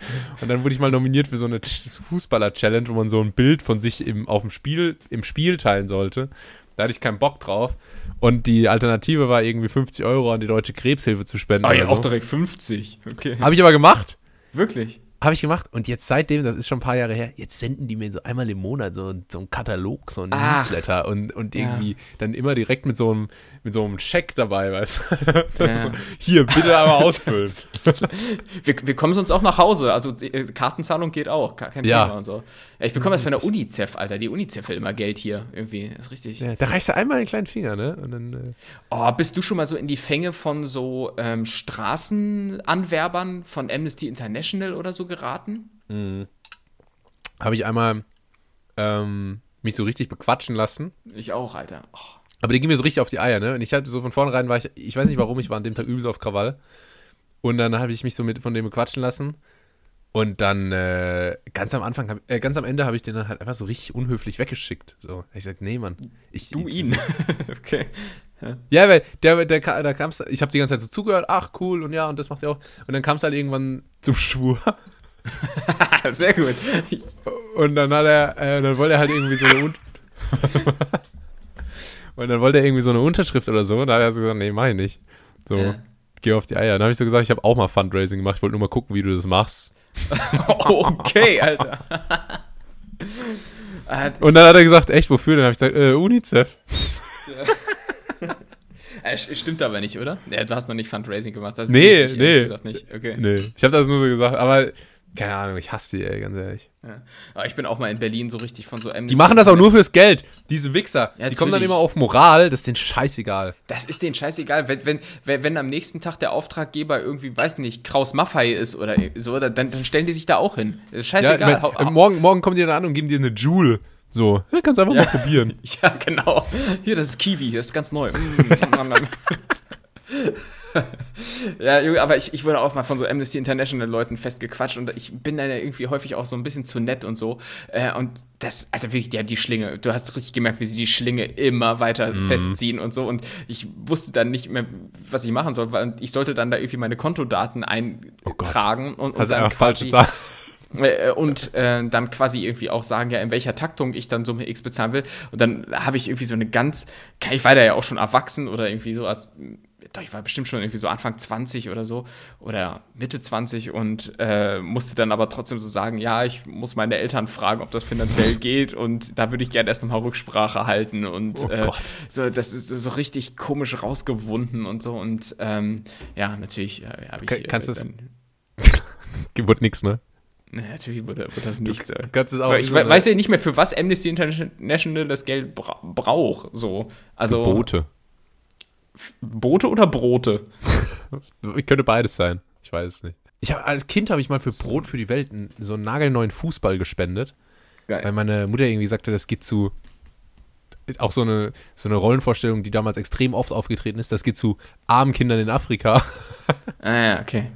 Speaker 1: Und dann wurde ich mal nominiert für so eine Ch- Fußballer-Challenge, wo man so ein Bild von sich im, auf dem Spiel, im Spiel teilen sollte. Da hatte ich keinen Bock drauf. Und die Alternative war irgendwie 50 Euro an die Deutsche Krebshilfe zu spenden.
Speaker 2: Ah, ja,
Speaker 1: oder
Speaker 2: auch
Speaker 1: so.
Speaker 2: direkt 50. Okay.
Speaker 1: Habe ich aber gemacht.
Speaker 2: Wirklich?
Speaker 1: Habe ich gemacht und jetzt seitdem, das ist schon ein paar Jahre her, jetzt senden die mir so einmal im Monat so, so einen Katalog, so einen
Speaker 2: Ach.
Speaker 1: Newsletter und, und
Speaker 2: Ja.
Speaker 1: irgendwie dann immer direkt mit so einem, mit so einem Scheck dabei, weißt du?
Speaker 2: Ja.
Speaker 1: so, hier, bitte einmal ausfüllen.
Speaker 2: Wir, wir kommen sonst auch nach Hause. Also äh, Kartenzahlung geht auch. Kein
Speaker 1: Ja.
Speaker 2: Thema und so. Ich bekomme das von der UNICEF, Alter. Die UNICEF will immer Geld hier. Irgendwie. Das ist richtig.
Speaker 1: Ja, da reichst du einmal den kleinen Finger, ne? Dann, äh,
Speaker 2: Oh, bist du schon mal so in die Fänge von so ähm, Straßenanwerbern von Amnesty International oder so geraten?
Speaker 1: habe ich einmal ähm, mich so richtig bequatschen lassen.
Speaker 2: Ich auch, Alter. Oh.
Speaker 1: Aber die ging mir so richtig auf die Eier, ne? Und ich hatte so von vornherein war ich, ich weiß nicht warum, ich war an dem Tag übelst auf Krawall. Und dann habe ich mich so mit von dem bequatschen lassen. Und dann äh, ganz am Anfang, hab, äh, ganz am Ende habe ich den dann halt einfach so richtig unhöflich weggeschickt. So, ich sag, nee, Mann. Ich,
Speaker 2: Du ihn. okay.
Speaker 1: Ja, weil der, der, ka- da kam's, ich habe die ganze Zeit so zugehört, ach cool und ja, und das macht er auch. Und dann kam es halt irgendwann zum Schwur.
Speaker 2: Sehr gut.
Speaker 1: Und dann hat er, äh, dann wollte er halt irgendwie so, und dann wollte er irgendwie so eine Unterschrift oder so. Und da hat er so gesagt, nee, mach ich nicht. So,
Speaker 2: Ja.
Speaker 1: geh auf die Eier. Dann habe ich so gesagt, ich habe auch mal Fundraising gemacht. Ich wollte nur mal gucken, wie du das machst.
Speaker 2: okay, Alter. Äh,
Speaker 1: Und dann hat er gesagt, echt, wofür? Dann habe ich gesagt, äh, UNICEF.
Speaker 2: äh, st- stimmt aber nicht, oder? Ja, du hast noch nicht Fundraising gemacht. Das ist
Speaker 1: Nee,
Speaker 2: richtig,
Speaker 1: nee.
Speaker 2: Gesagt nicht. Okay.
Speaker 1: Nee, ich habe das nur so gesagt. Aber, keine Ahnung, ich hasse die, ey, ganz ehrlich.
Speaker 2: Ja. Aber ich bin auch mal in Berlin so richtig von so
Speaker 1: Die machen das auch nur fürs Geld. Diese Wichser.
Speaker 2: Ja,
Speaker 1: die kommen dann immer auf Moral. Das ist denen scheißegal.
Speaker 2: Das ist denen scheißegal. Wenn, wenn, wenn, wenn am nächsten Tag der Auftraggeber irgendwie, weiß nicht, Kraus Maffei ist oder so, dann, dann stellen die sich da auch hin. Das ist
Speaker 1: Ja,
Speaker 2: scheißegal.
Speaker 1: ich mein, morgen, morgen kommen die dann an und geben dir eine Joule. So, ja, kannst du einfach
Speaker 2: Ja.
Speaker 1: mal probieren.
Speaker 2: Ja, genau. Hier, das ist Kiwi, das ist ganz neu. Ja, Junge, aber ich, ich wurde auch mal von so Amnesty International Leuten festgequatscht und ich bin dann ja irgendwie häufig auch so ein bisschen zu nett und so. Äh, und das, Alter, wirklich, die haben die Schlinge. Du hast richtig gemerkt, wie sie die Schlinge immer weiter
Speaker 1: Mhm.
Speaker 2: festziehen und so. Und ich wusste dann nicht mehr, was ich machen soll, weil ich sollte dann da irgendwie meine Kontodaten
Speaker 1: Oh
Speaker 2: eintragen und, und
Speaker 1: Also
Speaker 2: dann
Speaker 1: einfach falsche
Speaker 2: quasi-
Speaker 1: Zahl.
Speaker 2: äh, und äh, dann quasi irgendwie auch sagen, ja, in welcher Taktung ich dann Summe X bezahlen will. Und dann habe ich irgendwie so eine ganz, ich war da ja auch schon erwachsen oder irgendwie so als, ich war bestimmt schon irgendwie so Anfang 20 oder so oder Mitte 20 und äh, musste dann aber trotzdem so sagen, ja, ich muss meine Eltern fragen, ob das finanziell geht und da würde ich gerne erst nochmal Rücksprache halten und
Speaker 1: Oh
Speaker 2: äh, so, das ist so richtig komisch rausgewunden und so und ähm, ja, natürlich äh, habe ich
Speaker 1: Ka- kannst
Speaker 2: äh,
Speaker 1: du's-
Speaker 2: dann,
Speaker 1: Wird nix, ne?
Speaker 2: Nee, natürlich wurde, wurde das nicht. Äh,
Speaker 1: Kannst es auch
Speaker 2: ich we- weiß ja nicht mehr, für was Amnesty International das Geld bra braucht. So. Also
Speaker 1: Boote.
Speaker 2: Boote oder Brote?
Speaker 1: Könnte beides sein. Ich weiß es nicht. Ich hab, als Kind habe ich mal für Brot für die Welt einen, so einen nagelneuen Fußball gespendet, weil
Speaker 2: Geil.
Speaker 1: meine Mutter irgendwie sagte, das geht zu. Auch so eine, so eine Rollenvorstellung, die damals extrem oft aufgetreten ist. Das geht zu armen Kindern in Afrika.
Speaker 2: Ah, ja, okay.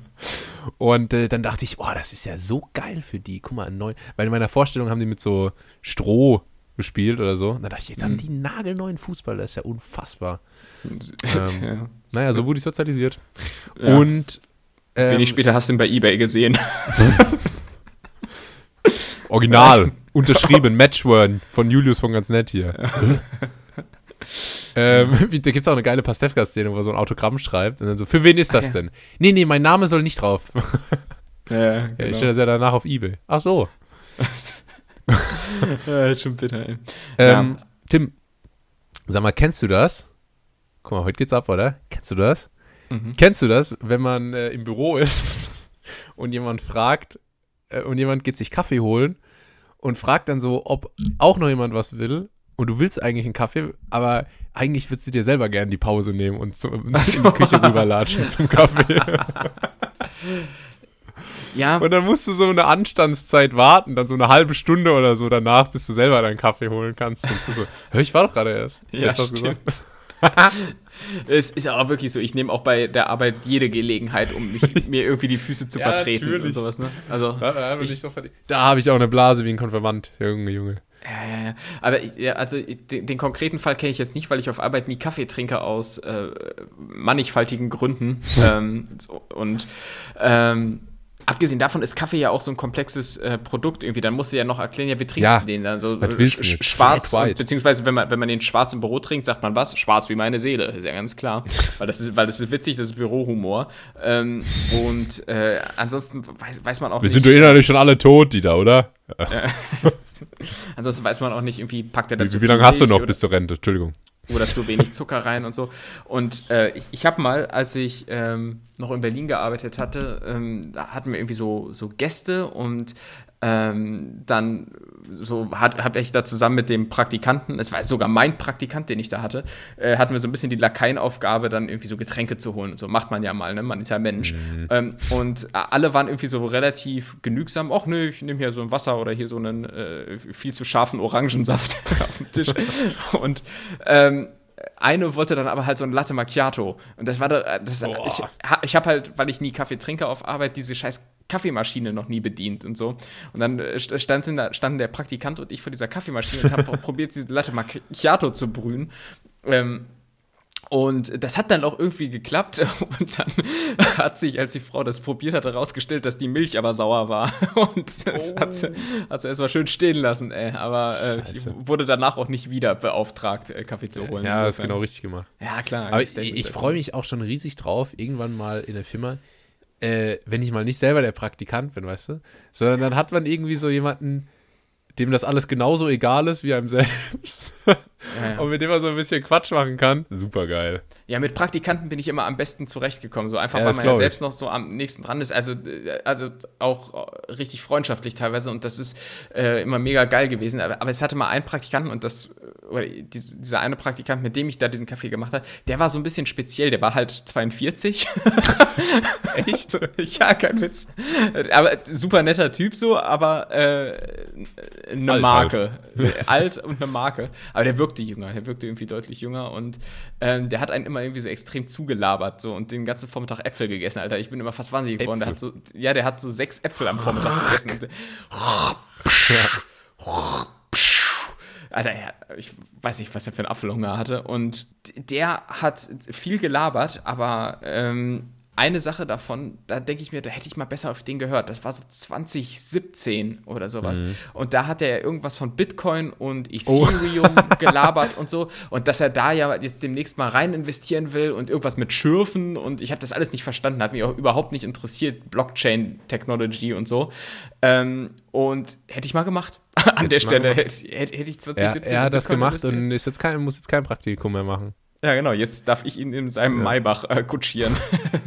Speaker 1: Und äh, dann dachte ich, oh, das ist ja so geil für die. Guck mal, neuen. Weil in meiner Vorstellung haben die mit so Stroh gespielt oder so. Und dann dachte ich, jetzt haben die nagelneuen Fußball. Das ist ja unfassbar.
Speaker 2: ja.
Speaker 1: Naja, so wurde ich sozialisiert.
Speaker 2: Ja.
Speaker 1: Und. Ähm,
Speaker 2: Wenig später hast du ihn bei Ebay gesehen.
Speaker 1: Original, unterschrieben, Matchword von Julius von ganz nett hier. ähm, da gibt es auch eine geile Pastewka-Szene, wo er so ein Autogramm schreibt und dann so, für wen ist das
Speaker 2: ja.
Speaker 1: denn? Nee, nee, mein Name soll nicht drauf.
Speaker 2: ja,
Speaker 1: Ja, ich stelle das ja danach auf Ebay. Ach so.
Speaker 2: Ja, schon bitter, ey.
Speaker 1: Ähm, Tim, sag mal, kennst du das? Guck mal, heute geht's ab, oder? Kennst du das?
Speaker 2: Mhm.
Speaker 1: Kennst du das, wenn man äh, im Büro ist und jemand fragt äh, und jemand geht sich Kaffee holen und fragt dann so, ob auch noch jemand was will und du willst eigentlich einen Kaffee, aber eigentlich würdest du dir selber gerne die Pause nehmen und zum, in die Küche rüberlatschen zum Kaffee.
Speaker 2: Ja,
Speaker 1: Und dann musst du so eine Anstandszeit warten, dann so eine halbe Stunde oder so danach, bis du selber deinen Kaffee holen kannst. Und du so, hör, ich war doch gerade erst.
Speaker 2: ja
Speaker 1: Hast du was
Speaker 2: stimmt.
Speaker 1: gesagt?
Speaker 2: es ist aber wirklich so, ich nehme auch bei der Arbeit jede Gelegenheit, um mich, mir irgendwie die Füße zu
Speaker 1: Ja,
Speaker 2: vertreten und
Speaker 1: natürlich.
Speaker 2: sowas. Ne? Also,
Speaker 1: Da, da, so da habe ich auch eine Blase wie ein Konfirmand, Junge, Junge.
Speaker 2: Ja, ja, ja. Aber ja, also den, den konkreten Fall kenne ich jetzt nicht, weil ich auf Arbeit nie Kaffee trinke aus äh, mannigfaltigen Gründen. ähm, so, und ähm, abgesehen davon ist Kaffee ja auch so ein komplexes äh, Produkt irgendwie. Dann musst du ja noch erklären, ja, wie trinkst
Speaker 1: Ja,
Speaker 2: du den dann? So,
Speaker 1: du
Speaker 2: sch-? Schwarz, und, beziehungsweise wenn man, wenn man den schwarz im Büro trinkt, sagt man was? Schwarz wie meine Seele, ist ja ganz klar. weil, das ist, weil das ist witzig, das ist Bürohumor. Ähm, und äh, ansonsten weiß, weiß man auch
Speaker 1: Wir
Speaker 2: nicht.
Speaker 1: sind doch innerlich schon alle tot, die da, oder?
Speaker 2: ansonsten weiß man auch nicht, irgendwie packt er da zu
Speaker 1: Wie, wie lange hast du noch
Speaker 2: oder-
Speaker 1: bis zur Rente? Entschuldigung.
Speaker 2: Oder zu wenig Zucker rein und so. Und äh, ich, ich habe mal, als ich ähm, noch in Berlin gearbeitet hatte, ähm, da hatten wir irgendwie so, so Gäste und ähm, dann so habe ich da zusammen mit dem Praktikanten, es war sogar mein Praktikant, den ich da hatte, äh, hatten wir so ein bisschen die Lakaienaufgabe, dann irgendwie so Getränke zu holen und so. Macht man ja mal, ne? Man ist ja Mensch. Ähm, und alle waren irgendwie so relativ genügsam. Ach nö, ich nehme hier so ein Wasser oder hier so einen äh, viel zu scharfen Orangensaft auf dem Tisch. Und ähm, eine wollte dann aber halt so ein Latte Macchiato. Und das war da, das,
Speaker 1: Boah.
Speaker 2: ich, ich habe halt, weil ich nie Kaffee trinke auf Arbeit, diese scheiß Kaffeemaschine noch nie bedient und so. Und dann äh, st- standen, da, standen der Praktikant und ich vor dieser Kaffeemaschine und haben probiert, diese Latte Macchiato zu brühen. Ähm, Und das hat dann auch irgendwie geklappt. Und dann hat sich, als die Frau das probiert hat, herausgestellt, dass die Milch aber sauer war. Und das oh. hat, sie, hat sie erstmal schön stehen lassen, ey. Aber äh, ich wurde danach auch nicht wieder beauftragt, äh, Kaffee zu holen.
Speaker 1: Ja, das ist genau richtig gemacht.
Speaker 2: Ja, klar.
Speaker 1: Aber ich, ich freue mich auch schon riesig drauf, irgendwann mal in der Firma, äh, wenn ich mal nicht selber der Praktikant bin, weißt du, sondern dann hat man irgendwie so jemanden, dem das alles genauso egal ist wie einem selbst. Ja, ja. Und mit dem man so ein bisschen Quatsch machen kann. Super geil.
Speaker 2: Ja, mit Praktikanten bin ich immer am besten zurechtgekommen. So einfach, ja, weil man ja selbst noch so am nächsten dran ist. Also, äh, also auch richtig freundschaftlich teilweise. Und das ist äh, immer mega geil gewesen. Aber, aber, es hatte mal einen Praktikanten und das, oder dieser eine Praktikant, mit dem ich da diesen Kaffee gemacht habe, der war so ein bisschen speziell. Der war halt 42. Echt? ja, kein Witz. Aber super netter Typ so, aber äh, eine alt, Marke. Halt. Alt und eine Marke. Aber der wirkte jünger. Der wirkte irgendwie deutlich jünger und ähm, der hat einen immer irgendwie so extrem zugelabert so und den ganzen Vormittag Äpfel gegessen, Alter. Ich bin immer fast wahnsinnig geworden. Der hat so, ja, der hat so sechs Äpfel am Vormittag gegessen. Und, Alter, ich weiß nicht, was er für einen Apfelhunger hatte. Und der hat viel gelabert, aber ähm, eine Sache davon, da denke ich mir, da hätte ich mal besser auf den gehört. Das war so 2017 oder sowas. Mhm. Und da hat er irgendwas von Bitcoin und oh. Ethereum oh. gelabert und so. Und dass er da ja jetzt demnächst mal rein investieren will und irgendwas mit Schürfen. Und ich habe das alles nicht verstanden, hat mich auch überhaupt nicht interessiert. Blockchain-Technology und so. Ähm, und hätte ich mal gemacht. An jetzt der Stelle hätte, hätte, ich 2017.
Speaker 1: Ja, er hat das gemacht und ist jetzt kein, muss jetzt kein Praktikum mehr machen.
Speaker 2: Ja, genau. Jetzt darf ich ihn in seinem ja. Maybach äh, kutschieren.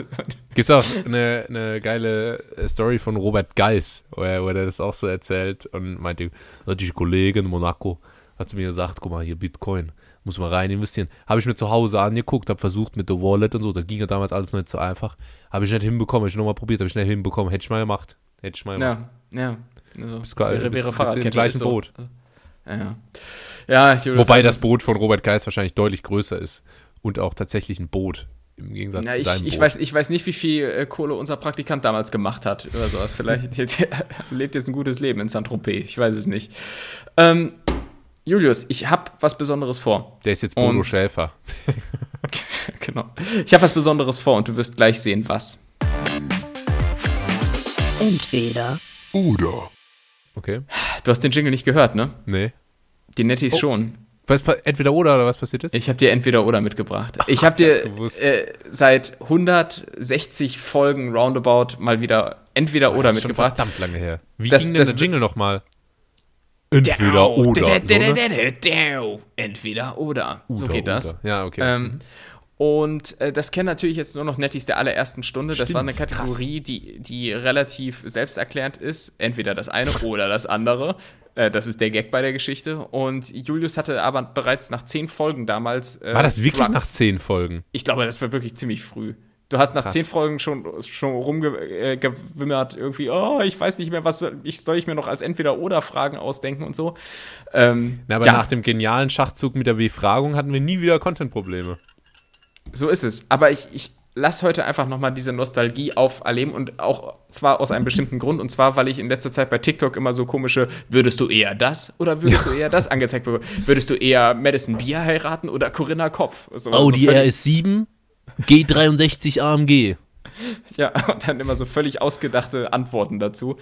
Speaker 1: Gibt es auch eine, eine geile äh, Story von Robert Geis, wo er, wo er das auch so erzählt und meinte, die Kollegin in Monaco hat zu mir gesagt, guck mal, hier Bitcoin, muss man rein investieren. Habe ich mir zu Hause angeguckt, habe versucht mit der Wallet und so, das ging ja damals alles noch nicht so einfach. Habe ich nicht hinbekommen, habe ich nochmal probiert, habe ich nicht hinbekommen, hätte ich mal gemacht. Hätte ich mal
Speaker 2: gemacht. Ja, ja.
Speaker 1: Also, wäre, wäre bist, bist im gleichen so. Boot.
Speaker 2: Ja, ja.
Speaker 1: Wobei das Boot von Robert Geis wahrscheinlich deutlich größer ist und auch tatsächlich ein Boot im Gegensatz
Speaker 2: Na,
Speaker 1: zu
Speaker 2: ich,
Speaker 1: deinem
Speaker 2: ich
Speaker 1: Boot.
Speaker 2: Weiß, ich weiß nicht, wie viel äh, Kohle unser Praktikant damals gemacht hat oder sowas. Vielleicht lebt jetzt ein gutes Leben in Saint-Tropez. Ich weiß es nicht. Ähm, Julius, ich habe was Besonderes vor.
Speaker 1: Der ist jetzt Bodo und, Schäfer.
Speaker 2: genau. Ich habe was Besonderes vor und du wirst gleich sehen, was.
Speaker 3: Entweder
Speaker 1: oder. Okay.
Speaker 2: Du hast den Jingle nicht gehört, ne?
Speaker 1: Nee.
Speaker 2: Die Netties oh. schon.
Speaker 1: Was, entweder oder oder was passiert jetzt?
Speaker 2: Ich habe dir entweder oder mitgebracht. Ich habe dir äh, seit 160 Folgen roundabout mal wieder entweder oder das ist mitgebracht.
Speaker 1: Schon verdammt lange her.
Speaker 2: Wie das, ging denn das, der Jingle nochmal?
Speaker 1: Entweder oder.
Speaker 2: Entweder oder. So geht das.
Speaker 1: Ja, okay.
Speaker 2: Ähm, und äh, das kennen natürlich jetzt nur noch Nettis der allerersten Stunde. Stimmt, das war eine Kategorie, die, die relativ selbsterklärend ist. Entweder das eine oder das andere. Äh, das ist der Gag bei der Geschichte. Und Julius hatte aber bereits nach zehn Folgen damals.
Speaker 1: Äh, war das wirklich Drunk. nach zehn Folgen?
Speaker 2: Ich glaube, das war wirklich ziemlich früh. Du hast nach Krass. zehn Folgen schon, schon rumgewimmert, äh, irgendwie, oh, ich weiß nicht mehr, was soll ich, soll ich mir noch als Entweder-Oder-Fragen ausdenken und so.
Speaker 1: Ähm, Na, aber ja. nach dem genialen Schachzug mit der W-Fragung hatten wir nie wieder Content-Probleme.
Speaker 2: So ist es. Aber ich, ich lass heute einfach nochmal diese Nostalgie auferleben und auch zwar aus einem bestimmten Grund und zwar, weil ich in letzter Zeit bei TikTok immer so komische, würdest du eher das oder würdest ja. du eher das angezeigt bekommen? Würdest du eher Madison Beer heiraten oder Corinna Kopf?
Speaker 1: So, Audi so RS7, G63 AMG.
Speaker 2: Ja, und dann immer so völlig ausgedachte Antworten dazu.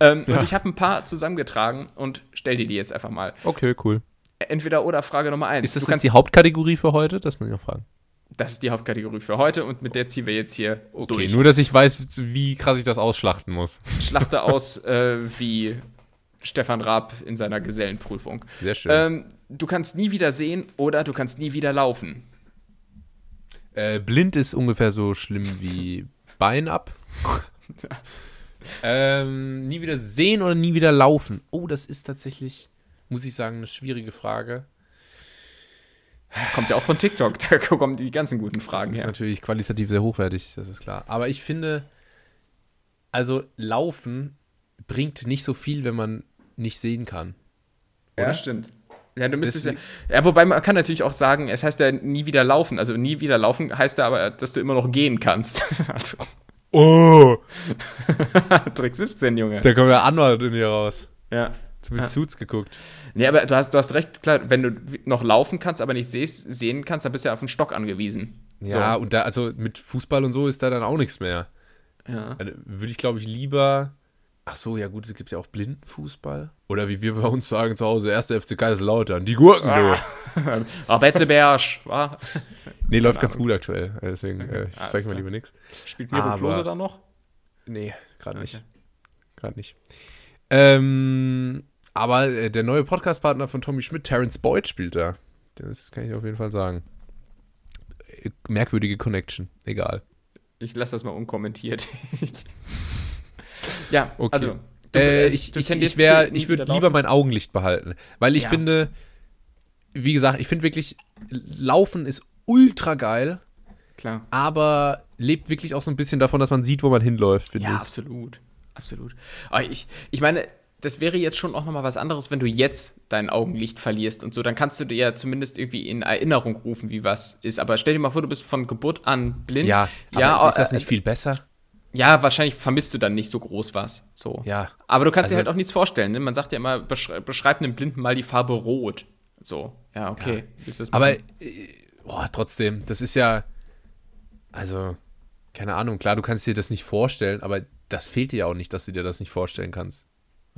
Speaker 2: Ähm, ja. Und ich habe ein paar zusammengetragen und stell dir die jetzt einfach mal.
Speaker 1: Okay, cool.
Speaker 2: Entweder oder Frage Nummer eins.
Speaker 1: Ist das du jetzt die Hauptkategorie für heute? Das muss ich noch fragen
Speaker 2: das ist die Hauptkategorie für heute und mit der ziehen wir jetzt hier
Speaker 1: okay, durch. Nur, dass ich weiß, wie krass ich das ausschlachten muss.
Speaker 2: Schlachte aus äh, wie Stefan Raab in seiner Gesellenprüfung.
Speaker 1: Sehr schön.
Speaker 2: Ähm, du kannst nie wieder sehen oder du kannst nie wieder laufen.
Speaker 1: Äh, blind ist ungefähr so schlimm wie Bein ab. ähm, nie wieder sehen oder nie wieder laufen? Oh, das ist tatsächlich, muss ich sagen, eine schwierige Frage.
Speaker 2: Kommt ja auch von TikTok, da kommen die ganzen guten Fragen her. Das
Speaker 1: ist natürlich qualitativ sehr hochwertig, das ist klar. Aber ich finde, also Laufen bringt nicht so viel, wenn man nicht sehen kann.
Speaker 2: Oder? Ja, stimmt. Ja, du müsstest ja, ja, wobei man kann natürlich auch sagen, es heißt ja nie wieder laufen. Also nie wieder laufen heißt ja aber, dass du immer noch gehen kannst. also.
Speaker 1: Oh!
Speaker 2: Trick 17, Junge.
Speaker 1: Da kommt ja Anwalt in dir raus.
Speaker 2: Ja.
Speaker 1: Zu viel
Speaker 2: Ja.
Speaker 1: Suits geguckt.
Speaker 2: Nee, aber du hast, du hast recht, klar, wenn du noch laufen kannst, aber nicht sehen kannst, dann bist du ja auf den Stock angewiesen.
Speaker 1: Ja, und da, also mit Fußball und so ist da dann auch nichts mehr.
Speaker 2: So. Ja.
Speaker 1: Dann würde ich, glaube ich, lieber. Ach so, ja gut, es gibt ja auch Blindenfußball. Oder wie wir bei uns sagen zu Hause, erste FC Kaiserslautern, die Gurken, du.
Speaker 2: Ah, Betzeberg, wa?
Speaker 1: Nee, läuft ganz gut aktuell. äh, Deswegen, äh, ich
Speaker 2: Alles
Speaker 1: sag mal
Speaker 2: klar.
Speaker 1: lieber nichts.
Speaker 2: Spielt Miro
Speaker 1: Aber-
Speaker 2: Klose da noch?
Speaker 1: Nee, gerade nicht.
Speaker 2: Okay.
Speaker 1: Gerade nicht. Ähm, aber äh, der neue Podcast-Partner von Tommy Schmidt, Terence Boyd, spielt da. Das kann ich auf jeden Fall sagen. Äh, Merkwürdige Connection. Egal.
Speaker 2: Ich lasse das mal unkommentiert. ja,
Speaker 1: Okay.
Speaker 2: also.
Speaker 1: äh,
Speaker 2: also,
Speaker 1: ich
Speaker 2: du
Speaker 1: ich, ich, wär, ich würde lieber mein Augenlicht behalten. Weil ich
Speaker 2: Ja.
Speaker 1: finde, wie gesagt, ich finde wirklich, Laufen ist ultra geil,
Speaker 2: Klar.
Speaker 1: aber lebt wirklich auch so ein bisschen davon, dass man sieht, wo man hinläuft, finde
Speaker 2: Ja,
Speaker 1: ich.
Speaker 2: absolut. Absolut. Aber ich, ich meine, das wäre jetzt schon auch nochmal was anderes, wenn du jetzt dein Augenlicht verlierst und so. Dann kannst du dir ja zumindest irgendwie in Erinnerung rufen, wie was ist. Aber stell dir mal vor, du bist von Geburt an blind.
Speaker 1: Ja, aber
Speaker 2: ja
Speaker 1: ist das
Speaker 2: äh,
Speaker 1: nicht viel besser?
Speaker 2: Ja, wahrscheinlich vermisst du dann nicht so groß was. So.
Speaker 1: Ja.
Speaker 2: Aber du kannst dir
Speaker 1: Also-
Speaker 2: halt auch nichts vorstellen. Ne? Man sagt ja immer, beschrei beschreib einem Blinden mal die Farbe Rot. So. Ja, okay. Das
Speaker 1: Aber, äh, boah, trotzdem, das ist ja, also, keine Ahnung, klar, du kannst dir das nicht vorstellen, aber das fehlt dir ja auch nicht, dass du dir das nicht vorstellen kannst.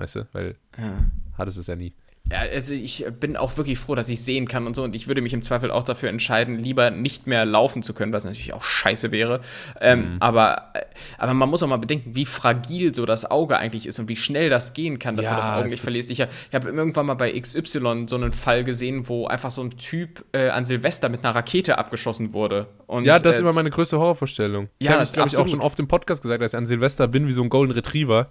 Speaker 1: Weißt du? Weil
Speaker 2: Ja.
Speaker 1: hattest es ja nie.
Speaker 2: Ja, also ich bin auch wirklich froh, dass ich sehen kann und so. Und ich würde mich im Zweifel auch dafür entscheiden, lieber nicht mehr laufen zu können, was natürlich auch scheiße wäre. Ähm, aber, äh, aber man muss auch mal bedenken, wie fragil so das Auge eigentlich ist und wie schnell das gehen kann, dass
Speaker 1: Ja,
Speaker 2: du das Auge nicht verlierst. Ich, ich habe irgendwann mal bei XY so einen Fall gesehen, wo einfach so ein Typ äh, an Silvester mit einer Rakete abgeschossen wurde. Und,
Speaker 1: Ja, das ist
Speaker 2: äh,
Speaker 1: immer meine größte Horrorvorstellung. Das
Speaker 2: Ja,
Speaker 1: habe ich, glaube ich, auch schon oft im Podcast gesagt, dass ich an Silvester bin wie so ein Golden Retriever,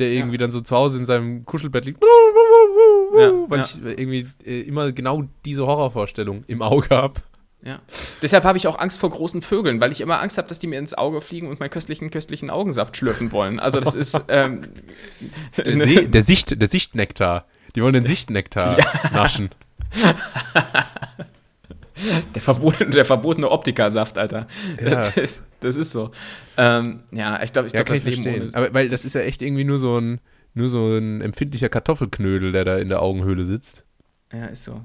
Speaker 1: der irgendwie dann so zu Hause in seinem Kuschelbett liegt.
Speaker 2: Ja,
Speaker 1: weil
Speaker 2: ja.
Speaker 1: ich irgendwie äh, immer genau diese Horrorvorstellung im Auge habe.
Speaker 2: Ja. Deshalb habe ich auch Angst vor großen Vögeln, weil ich immer Angst habe, dass die mir ins Auge fliegen und meinen köstlichen, köstlichen Augensaft schlürfen wollen. Also das ist ähm,
Speaker 1: Der, See, der, Sicht, der Sichtnektar. Die wollen den Sichtnektar naschen.
Speaker 2: der, verbotene, der verbotene Optikersaft, Alter.
Speaker 1: Ja.
Speaker 2: Das, ist, das ist so. Ähm, ja, ich glaube, ich
Speaker 1: Ja,
Speaker 2: glaube,
Speaker 1: kann
Speaker 2: das
Speaker 1: ich
Speaker 2: Leben ohne.
Speaker 1: Aber weil das ist ja echt irgendwie nur so ein, nur so ein empfindlicher Kartoffelknödel, der da in der Augenhöhle sitzt.
Speaker 2: Ja, ist so.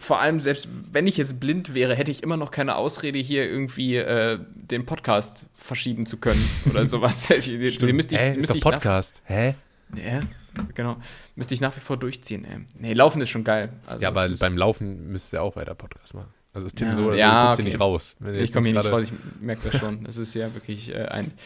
Speaker 2: Vor allem, selbst wenn ich jetzt blind wäre, hätte ich immer noch keine Ausrede, hier irgendwie äh, den Podcast verschieben zu können oder sowas. Die müsste ich,
Speaker 1: Hä, ist
Speaker 2: müsste
Speaker 1: doch
Speaker 2: ich nach-
Speaker 1: Podcast. Hä?
Speaker 2: Ja, genau. Müsste ich nach wie vor durchziehen, ey. Nee, Laufen ist schon geil. Also,
Speaker 1: Ja, aber
Speaker 2: ist-
Speaker 1: beim Laufen müsst ihr auch weiter Podcast machen. Also Tim
Speaker 2: Ja,
Speaker 1: so oder so,
Speaker 2: ja,
Speaker 1: du kommst hier
Speaker 2: okay.
Speaker 1: nicht raus.
Speaker 2: Ich komme hier nicht raus, ich merke das schon. Es ist ja wirklich äh, ein.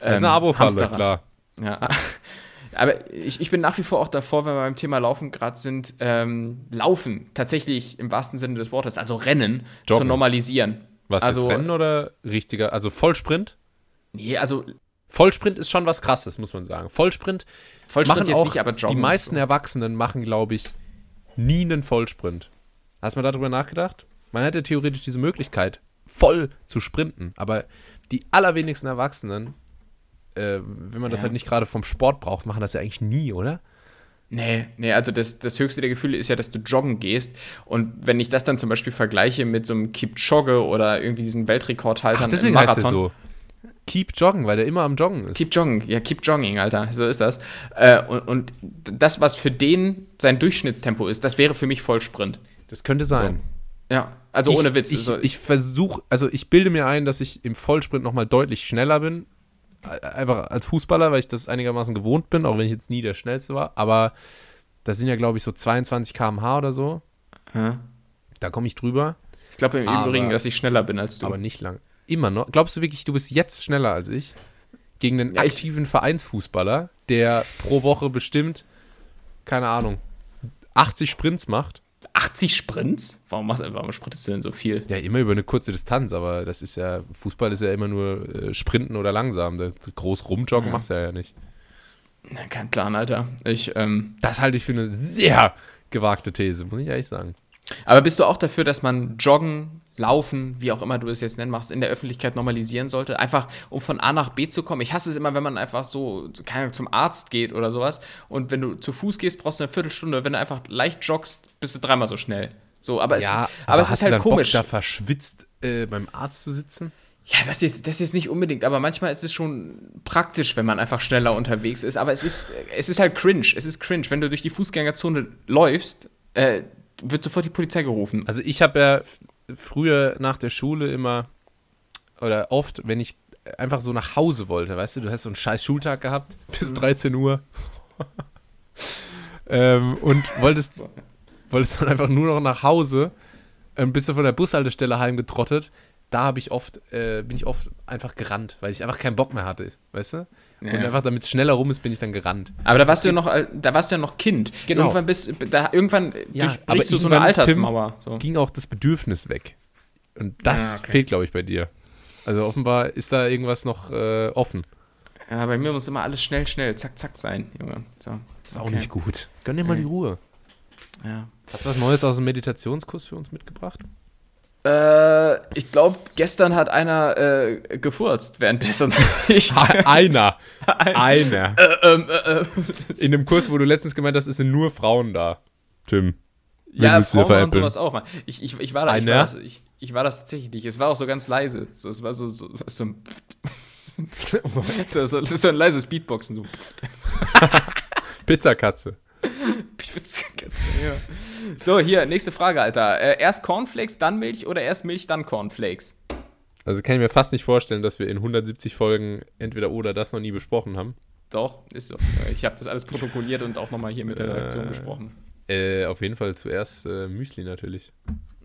Speaker 1: Das ist
Speaker 2: ähm,
Speaker 1: eine Abo-Falle,
Speaker 2: Hamsterrad.
Speaker 1: klar.
Speaker 2: Ja. Aber ich, ich bin nach wie vor auch davor, wenn wir beim Thema Laufen gerade sind, ähm, Laufen tatsächlich im wahrsten Sinne des Wortes, also Rennen, zu
Speaker 1: Joggen.
Speaker 2: normalisieren.
Speaker 1: Was
Speaker 2: Also-
Speaker 1: jetzt Rennen oder richtiger? Also Vollsprint?
Speaker 2: Nee, also
Speaker 1: Vollsprint ist schon was krasses, muss man sagen. Vollsprint
Speaker 2: Vollsprint
Speaker 1: machen
Speaker 2: jetzt
Speaker 1: auch
Speaker 2: nicht, aber Joggen.
Speaker 1: die meisten
Speaker 2: so.
Speaker 1: Erwachsenen machen, glaube ich, nie einen Vollsprint. Hast du mal darüber nachgedacht? Man hätte theoretisch diese Möglichkeit, voll zu sprinten, aber die allerwenigsten Erwachsenen, äh, wenn man das
Speaker 2: Ja.
Speaker 1: halt nicht gerade vom Sport braucht, machen das ja eigentlich nie, oder?
Speaker 2: Nee, nee, also das, das höchste der Gefühle ist ja, dass du joggen gehst. Und wenn ich das dann zum Beispiel vergleiche mit so einem Kipchoge oder irgendwie diesen Weltrekordhaltern
Speaker 1: Ach, deswegen
Speaker 2: im
Speaker 1: heißt
Speaker 2: Marathon.
Speaker 1: er so. Keep joggen, weil der immer am Joggen ist.
Speaker 2: Keep jogging, ja, keep jogging, Alter, so ist das. Äh, und, und das, was für den sein Durchschnittstempo ist, das wäre für mich Vollsprint.
Speaker 1: das könnte sein.
Speaker 2: Ja, also ohne
Speaker 1: ich,
Speaker 2: Witz.
Speaker 1: Ich,
Speaker 2: also,
Speaker 1: ich versuche, also ich bilde mir ein, dass ich im Vollsprint nochmal deutlich schneller bin. Einfach als Fußballer, weil ich das einigermaßen gewohnt bin, auch wenn ich jetzt nie der Schnellste war. Aber das sind ja, glaube ich, so 22 km/h oder so.
Speaker 2: ja.
Speaker 1: Da komme ich drüber,
Speaker 2: ich glaube im
Speaker 1: Aber-
Speaker 2: Übrigen, dass ich schneller bin als du.
Speaker 1: aber nicht lang. Immer noch. Glaubst du wirklich, du bist jetzt schneller als ich? Gegen einen
Speaker 2: Ja, ich-
Speaker 1: aktiven Vereinsfußballer, der pro Woche bestimmt, keine Ahnung, 80 Sprints macht?
Speaker 2: 80 Sprints? Warum, machst, warum sprintest du denn so viel?
Speaker 1: Ja, immer über eine kurze Distanz, aber das ist ja, Fußball ist ja immer nur äh, Sprinten oder langsam. Das groß rumjoggen
Speaker 2: Ja.
Speaker 1: machst du ja nicht.
Speaker 2: Na, kein Plan, Alter. Ich, ähm,
Speaker 1: Das halte ich für eine sehr gewagte These, muss ich ehrlich sagen.
Speaker 2: Aber bist du auch dafür, dass man Joggen, Laufen, wie auch immer du es jetzt nennen machst, in der Öffentlichkeit normalisieren sollte? Einfach, um von A nach B zu kommen. Ich hasse es immer, wenn man einfach so, keine Ahnung, zum Arzt geht oder sowas. Und wenn du zu Fuß gehst, brauchst du eine Viertelstunde. Wenn du einfach leicht joggst, bist du dreimal so schnell. So, aber es, ist, aber es ist halt komisch.
Speaker 1: Bock, da verschwitzt äh, beim Arzt zu sitzen?
Speaker 2: Ja, das ist, das ist nicht unbedingt, aber manchmal ist es schon praktisch, wenn man einfach schneller unterwegs ist. Aber es ist, es ist halt cringe. Es ist cringe. Wenn du durch die Fußgängerzone läufst, äh, wird sofort die Polizei gerufen.
Speaker 1: Also ich habe ja früher nach der Schule immer oder oft, wenn ich einfach so nach Hause wollte, weißt du, du hast so einen scheiß Schultag gehabt bis 13 Uhr ähm, und wolltest, wolltest dann einfach nur noch nach Hause ähm, bist du von der Bushaltestelle heimgetrottet. Da habe ich oft, äh, bin ich oft einfach gerannt, weil ich einfach keinen Bock mehr hatte, weißt du? Und
Speaker 2: Ja.
Speaker 1: einfach damit es schneller rum ist, bin ich dann gerannt.
Speaker 2: Aber da warst du ja noch, da warst du ja noch Kind.
Speaker 1: Genau.
Speaker 2: Irgendwann bist, da, irgendwann
Speaker 1: Ja,
Speaker 2: durchbrichst
Speaker 1: aber
Speaker 2: du so eine Altersmauer. So.
Speaker 1: Ging auch das Bedürfnis weg. Und das
Speaker 2: Ah, okay.
Speaker 1: fehlt, glaube ich, bei dir. Also offenbar ist da irgendwas noch äh, offen.
Speaker 2: Ja, bei mir muss immer alles schnell, schnell, zack, zack sein, Junge. So.
Speaker 1: Ist auch
Speaker 2: Okay.
Speaker 1: nicht gut. Gönn dir mal die Ruhe.
Speaker 2: Ja.
Speaker 1: Hast du was Neues aus dem Meditationskurs für uns mitgebracht?
Speaker 2: Äh, ich glaube, gestern hat einer äh, gefurzt währenddessen. ich,
Speaker 1: Einer. Einer.
Speaker 2: ähm, äh, äh,
Speaker 1: In dem Kurs, wo du letztens gemeint hast, es sind nur Frauen da. Tim.
Speaker 2: ja, Frauen und
Speaker 1: veräppeln?
Speaker 2: sowas auch mal. Ich, ich, ich, war da, ich, war das, ich, ich war das tatsächlich nicht. Es war auch so ganz leise. So, es war so, so, so, ein so, so, so ein leises Beatboxen. So.
Speaker 1: Pizzakatze.
Speaker 2: ja. So, hier, nächste Frage, Alter. Äh, erst Cornflakes, dann Milch oder erst Milch, dann Cornflakes?
Speaker 1: Also kann ich mir fast nicht vorstellen, dass wir in 170 Folgen entweder oder das noch nie besprochen haben.
Speaker 2: Doch, ist so. Ich habe das alles protokolliert und auch nochmal hier mit der Redaktion
Speaker 1: Äh.
Speaker 2: gesprochen.
Speaker 1: Äh, auf jeden Fall zuerst äh, Müsli natürlich.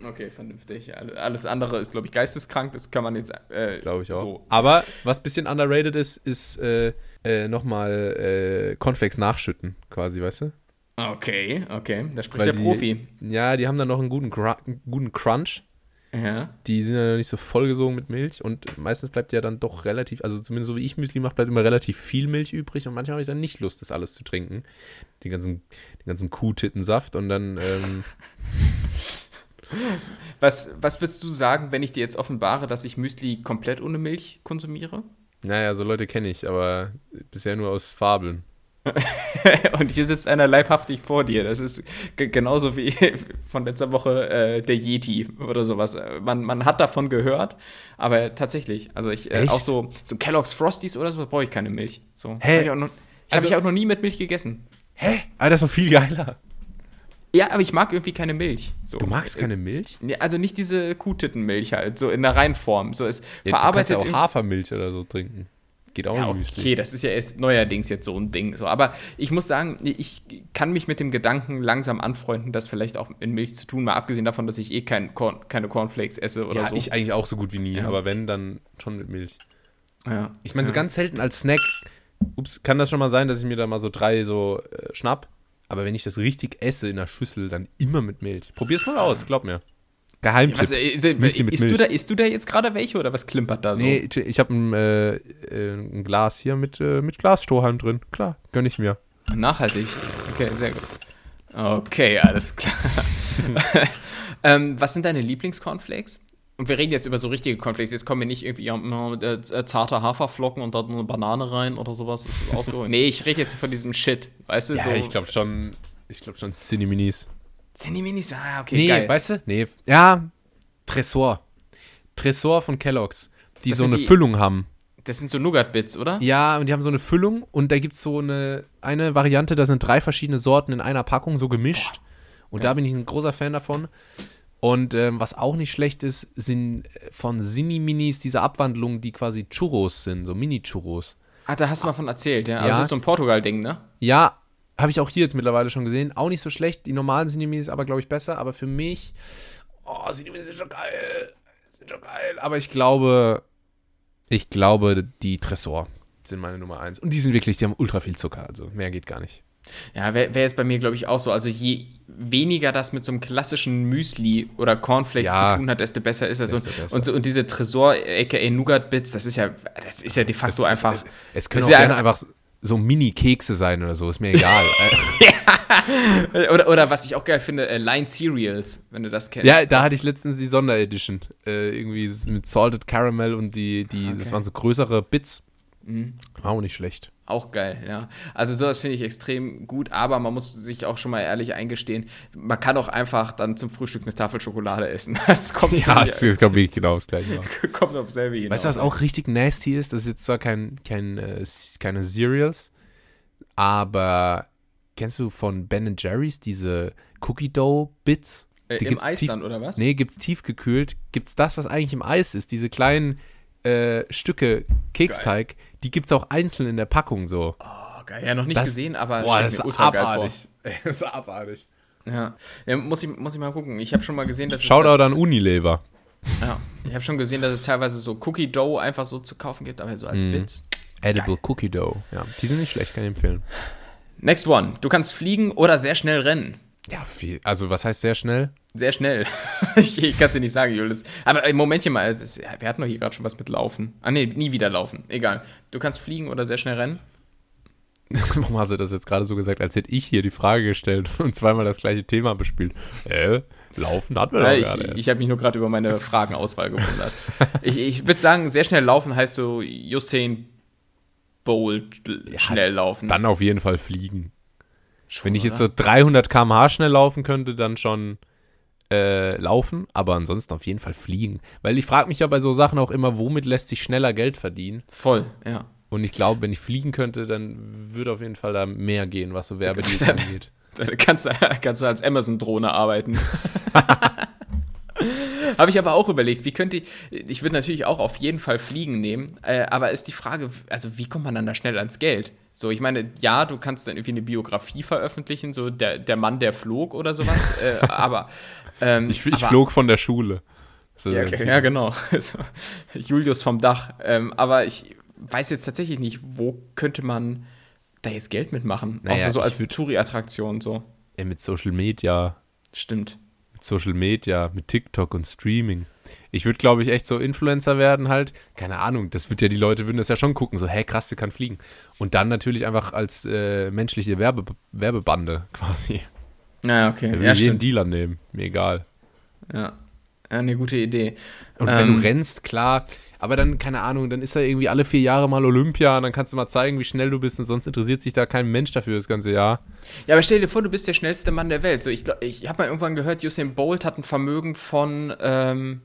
Speaker 2: Okay, vernünftig. Alle- Alles andere ist, glaube ich, geisteskrank. Das kann man jetzt. Äh,
Speaker 1: Glaube ich auch.
Speaker 2: So.
Speaker 1: Aber was ein bisschen underrated ist, ist äh, äh, nochmal äh, Cornflakes nachschütten, quasi, weißt du?
Speaker 2: Okay, okay. Da spricht
Speaker 1: Weil
Speaker 2: der
Speaker 1: die-
Speaker 2: Profi.
Speaker 1: Ja, die haben dann noch einen guten, Gra einen guten Crunch.
Speaker 2: Ja.
Speaker 1: Die sind ja noch nicht so vollgesogen mit Milch und meistens bleibt ja dann doch relativ, also zumindest so wie ich Müsli mache, bleibt immer relativ viel Milch übrig und manchmal habe ich dann nicht Lust, das alles zu trinken. Den ganzen, den ganzen Kuhtittensaft und dann, ähm,
Speaker 2: Was, was würdest du sagen, wenn ich dir jetzt offenbare, dass ich Müsli komplett ohne Milch konsumiere?
Speaker 1: naja, so Leute kenne ich, aber bisher nur aus Fabeln.
Speaker 2: Und hier sitzt einer leibhaftig vor dir. Das ist ge- genauso wie von letzter Woche äh, der Yeti oder sowas. Äh, Man, man hat davon gehört, aber tatsächlich, also ich äh, auch so, so Kellogg's Frosties oder so brauche ich keine Milch. So.
Speaker 1: Hä?
Speaker 2: Hab ich auch noch,
Speaker 1: Also-
Speaker 2: habe ich auch noch nie mit Milch gegessen.
Speaker 1: Hä? Aber das ist doch viel geiler.
Speaker 2: Ja, aber ich mag irgendwie keine Milch. So.
Speaker 1: Du magst keine Milch?
Speaker 2: Also nicht diese Kuhtittenmilch halt, so in der Reinform. So ist
Speaker 1: Ja,
Speaker 2: verarbeitet.
Speaker 1: du kannst ja auch Hafermilch oder so trinken. Geht auch
Speaker 2: Ja,
Speaker 1: in Müsli.
Speaker 2: okay, das ist ja erst neuerdings jetzt so ein Ding. So. Aber ich muss sagen, ich kann mich mit dem Gedanken langsam anfreunden, das vielleicht auch in Milch zu tun, mal abgesehen davon, dass ich eh kein Corn, keine Cornflakes esse oder
Speaker 1: Ja,
Speaker 2: so.
Speaker 1: ich eigentlich auch so gut wie nie,
Speaker 2: Ja.
Speaker 1: aber wenn, dann schon mit Milch.
Speaker 2: ja.
Speaker 1: Ich meine, so ganz selten als Snack, ups, kann das schon mal sein, dass ich mir da mal so drei so äh, schnapp. Aber wenn ich das richtig esse in der Schüssel, dann immer mit Milch. Probier's mal aus, glaub mir. Geheimtipp.
Speaker 2: Was, äh, ist, isst, du da, isst du da jetzt gerade welche oder was klimpert da so?
Speaker 1: Nee, ich habe ein, äh, äh, ein Glas hier mit, äh, mit Glasstrohhalm drin. Klar, gönn ich mir.
Speaker 2: Nachhaltig. Okay, sehr gut. Okay, alles klar. ähm, was sind deine Lieblingscornflakes? Und wir reden jetzt über so richtige Cornflakes. Jetzt kommen wir nicht irgendwie äh, äh, zarte Haferflocken und da eine Banane rein oder sowas. Ist nee, ich rede jetzt von diesem Shit. Weißt du,
Speaker 1: Ja,
Speaker 2: so.
Speaker 1: ich glaube schon, ich glaube schon Cineminis.
Speaker 2: Minis? Ah, okay,
Speaker 1: Nee,
Speaker 2: geil.
Speaker 1: weißt du? Nee, ja, Tresor. Tresor von Kellogg's, die
Speaker 2: Das
Speaker 1: so eine
Speaker 2: die-
Speaker 1: Füllung haben.
Speaker 2: Das sind so Nougat-Bits, oder?
Speaker 1: Ja, und die haben so eine Füllung und da gibt es so eine, eine Variante, da sind drei verschiedene Sorten in einer Packung so gemischt. Und da bin ich ein großer Fan davon. Und ähm, was auch nicht schlecht ist, sind äh, von Sini-Minis diese Abwandlungen, die quasi Churros sind, so Mini-Churros.
Speaker 2: Ah, da hast du mal von erzählt, ja. Aber
Speaker 1: Ja.
Speaker 2: das ist so ein Portugal-Ding, ne?
Speaker 1: Ja, habe ich auch hier jetzt mittlerweile schon gesehen. Auch nicht so schlecht. Die normalen Sini-Minis aber, glaube ich, besser. Aber für mich, oh, Sini-Minis sind schon geil. Sind schon geil. Aber ich glaube, ich glaube, die Tresor sind meine Nummer eins. Und die sind wirklich, die haben ultra viel Zucker. Also mehr geht gar nicht.
Speaker 2: Ja, wäre wär jetzt bei mir, glaube ich, auch so. Also je weniger das mit so einem klassischen Müsli oder Cornflakes
Speaker 1: Ja.
Speaker 2: zu tun hat, desto besser ist das. Und,
Speaker 1: besser.
Speaker 2: und, so, und diese Tresor, aka Nougat-Bits, das ist ja, das ist ja de facto einfach.
Speaker 1: Es, es können
Speaker 2: ist
Speaker 1: auch
Speaker 2: ja
Speaker 1: gerne einfach so Mini-Kekse sein oder so. Ist mir egal.
Speaker 2: Oder, oder was ich auch geil finde, äh, Line Cereals, wenn du das kennst.
Speaker 1: ja, da hatte ich letztens die Sonderedition. Äh, irgendwie mit Salted Caramel und die, die das
Speaker 2: Okay.
Speaker 1: waren so größere Bits. War auch nicht schlecht.
Speaker 2: Auch geil, ja. Also sowas finde ich extrem gut, aber man muss sich auch schon mal ehrlich eingestehen, man kann auch einfach dann zum Frühstück eine Tafel Schokolade essen. Das kommt
Speaker 1: Ja, es ist glaube ich genau das gleiche.
Speaker 2: kommt auf selbe hinaus.
Speaker 1: Weißt du, was auch richtig nasty ist? Das ist jetzt zwar kein, kein, äh, keine Cereals, aber kennst du von Ben Jerry's diese Cookie Dough Bits?
Speaker 2: äh,
Speaker 1: die
Speaker 2: Im Eis
Speaker 1: tief-
Speaker 2: dann, oder was?
Speaker 1: Nee, gibt's tiefgekühlt. Gibt's das, was eigentlich im Eis ist, diese kleinen äh, Stücke Keksteig, die gibt's auch einzeln in der Packung so.
Speaker 2: Oh, geil. Ja, noch nicht
Speaker 1: Das-
Speaker 2: gesehen, aber
Speaker 1: Boah, das ist
Speaker 2: ultra geil
Speaker 1: abartig. Das ist abartig.
Speaker 2: Ja. ja, muss, ich, muss ich mal gucken. Ich habe schon mal gesehen, dass es
Speaker 1: Shoutout
Speaker 2: da-
Speaker 1: an Unilever.
Speaker 2: Ja, ich habe schon gesehen, dass es teilweise so Cookie Dough einfach so zu kaufen gibt, aber so als
Speaker 1: Mhm.
Speaker 2: Bits.
Speaker 1: Edible Cookie Dough. Ja, die sind nicht schlecht, kann ich empfehlen.
Speaker 2: Next one. Du kannst fliegen oder sehr schnell rennen.
Speaker 1: Ja, viel. Also, was heißt sehr schnell?
Speaker 2: Sehr schnell. ich ich kann es dir nicht sagen, Julius. Aber im Momentchen mal, das, ja, wir hatten doch hier gerade schon was mit Laufen. Ah, nee, nie wieder laufen. Egal. Du kannst fliegen oder sehr schnell rennen.
Speaker 1: Warum hast du das jetzt gerade so gesagt, als hätte ich hier die Frage gestellt und zweimal das gleiche Thema bespielt? Äh, laufen hatten wir doch
Speaker 2: Ja, ich
Speaker 1: gerade erst.
Speaker 2: ich habe mich nur gerade über meine Fragenauswahl gewundert. ich ich würde sagen, sehr schnell laufen heißt so Usain Bolt schnell laufen.
Speaker 1: Dann auf jeden Fall fliegen.
Speaker 2: Schon,
Speaker 1: Wenn ich jetzt so 300 km/h schnell laufen könnte, dann schon äh, laufen, aber ansonsten auf jeden Fall fliegen. Weil ich frage mich ja bei so Sachen auch immer, womit lässt sich schneller Geld verdienen?
Speaker 2: Voll, ja.
Speaker 1: Und ich glaube, wenn ich fliegen könnte, dann würde auf jeden Fall da mehr gehen, was so Werbedeals
Speaker 2: dann-
Speaker 1: angeht.
Speaker 2: Da kannst du, kannst du als Amazon-Drohne arbeiten. Habe ich aber auch überlegt, wie könnte ich, ich würde natürlich auch auf jeden Fall Fliegen nehmen, äh, aber ist die Frage, also wie kommt man dann da schnell ans Geld? So, ich meine, ja, du kannst dann irgendwie eine Biografie veröffentlichen, so der, der Mann, der flog oder sowas, äh, aber ähm,
Speaker 1: Ich, ich
Speaker 2: aber,
Speaker 1: flog von der Schule. So,
Speaker 2: Ja, okay, ja genau. Julius vom Dach. Ähm, aber ich weiß jetzt tatsächlich nicht, wo könnte man da jetzt Geld mitmachen?
Speaker 1: Naja,
Speaker 2: Außer so als Touri-Attraktion so.
Speaker 1: Ey, mit Social Media,
Speaker 2: Stimmt.
Speaker 1: Social Media, mit TikTok und Streaming. Ich würde, glaube ich, echt so Influencer werden halt. Keine Ahnung, das wird ja, die Leute würden das ja schon gucken, so, hey, krass, der kann fliegen. Und dann natürlich einfach als äh, menschliche Werbe, Werbebande quasi.
Speaker 2: Ja, okay.
Speaker 1: Will
Speaker 2: Ja,
Speaker 1: jeden
Speaker 2: stimmt.
Speaker 1: Dealer nehmen, mir egal.
Speaker 2: Ja. eine gute Idee.
Speaker 1: Und wenn
Speaker 2: Ähm.
Speaker 1: du rennst, klar, aber dann, keine Ahnung, dann ist da irgendwie alle vier Jahre mal Olympia und dann kannst du mal zeigen, wie schnell du bist und sonst interessiert sich da kein Mensch dafür das ganze Jahr.
Speaker 2: Ja, aber stell dir vor, du bist der schnellste Mann der Welt. So, ich ich habe mal irgendwann gehört, Usain Bolt hat ein Vermögen von. Ähm,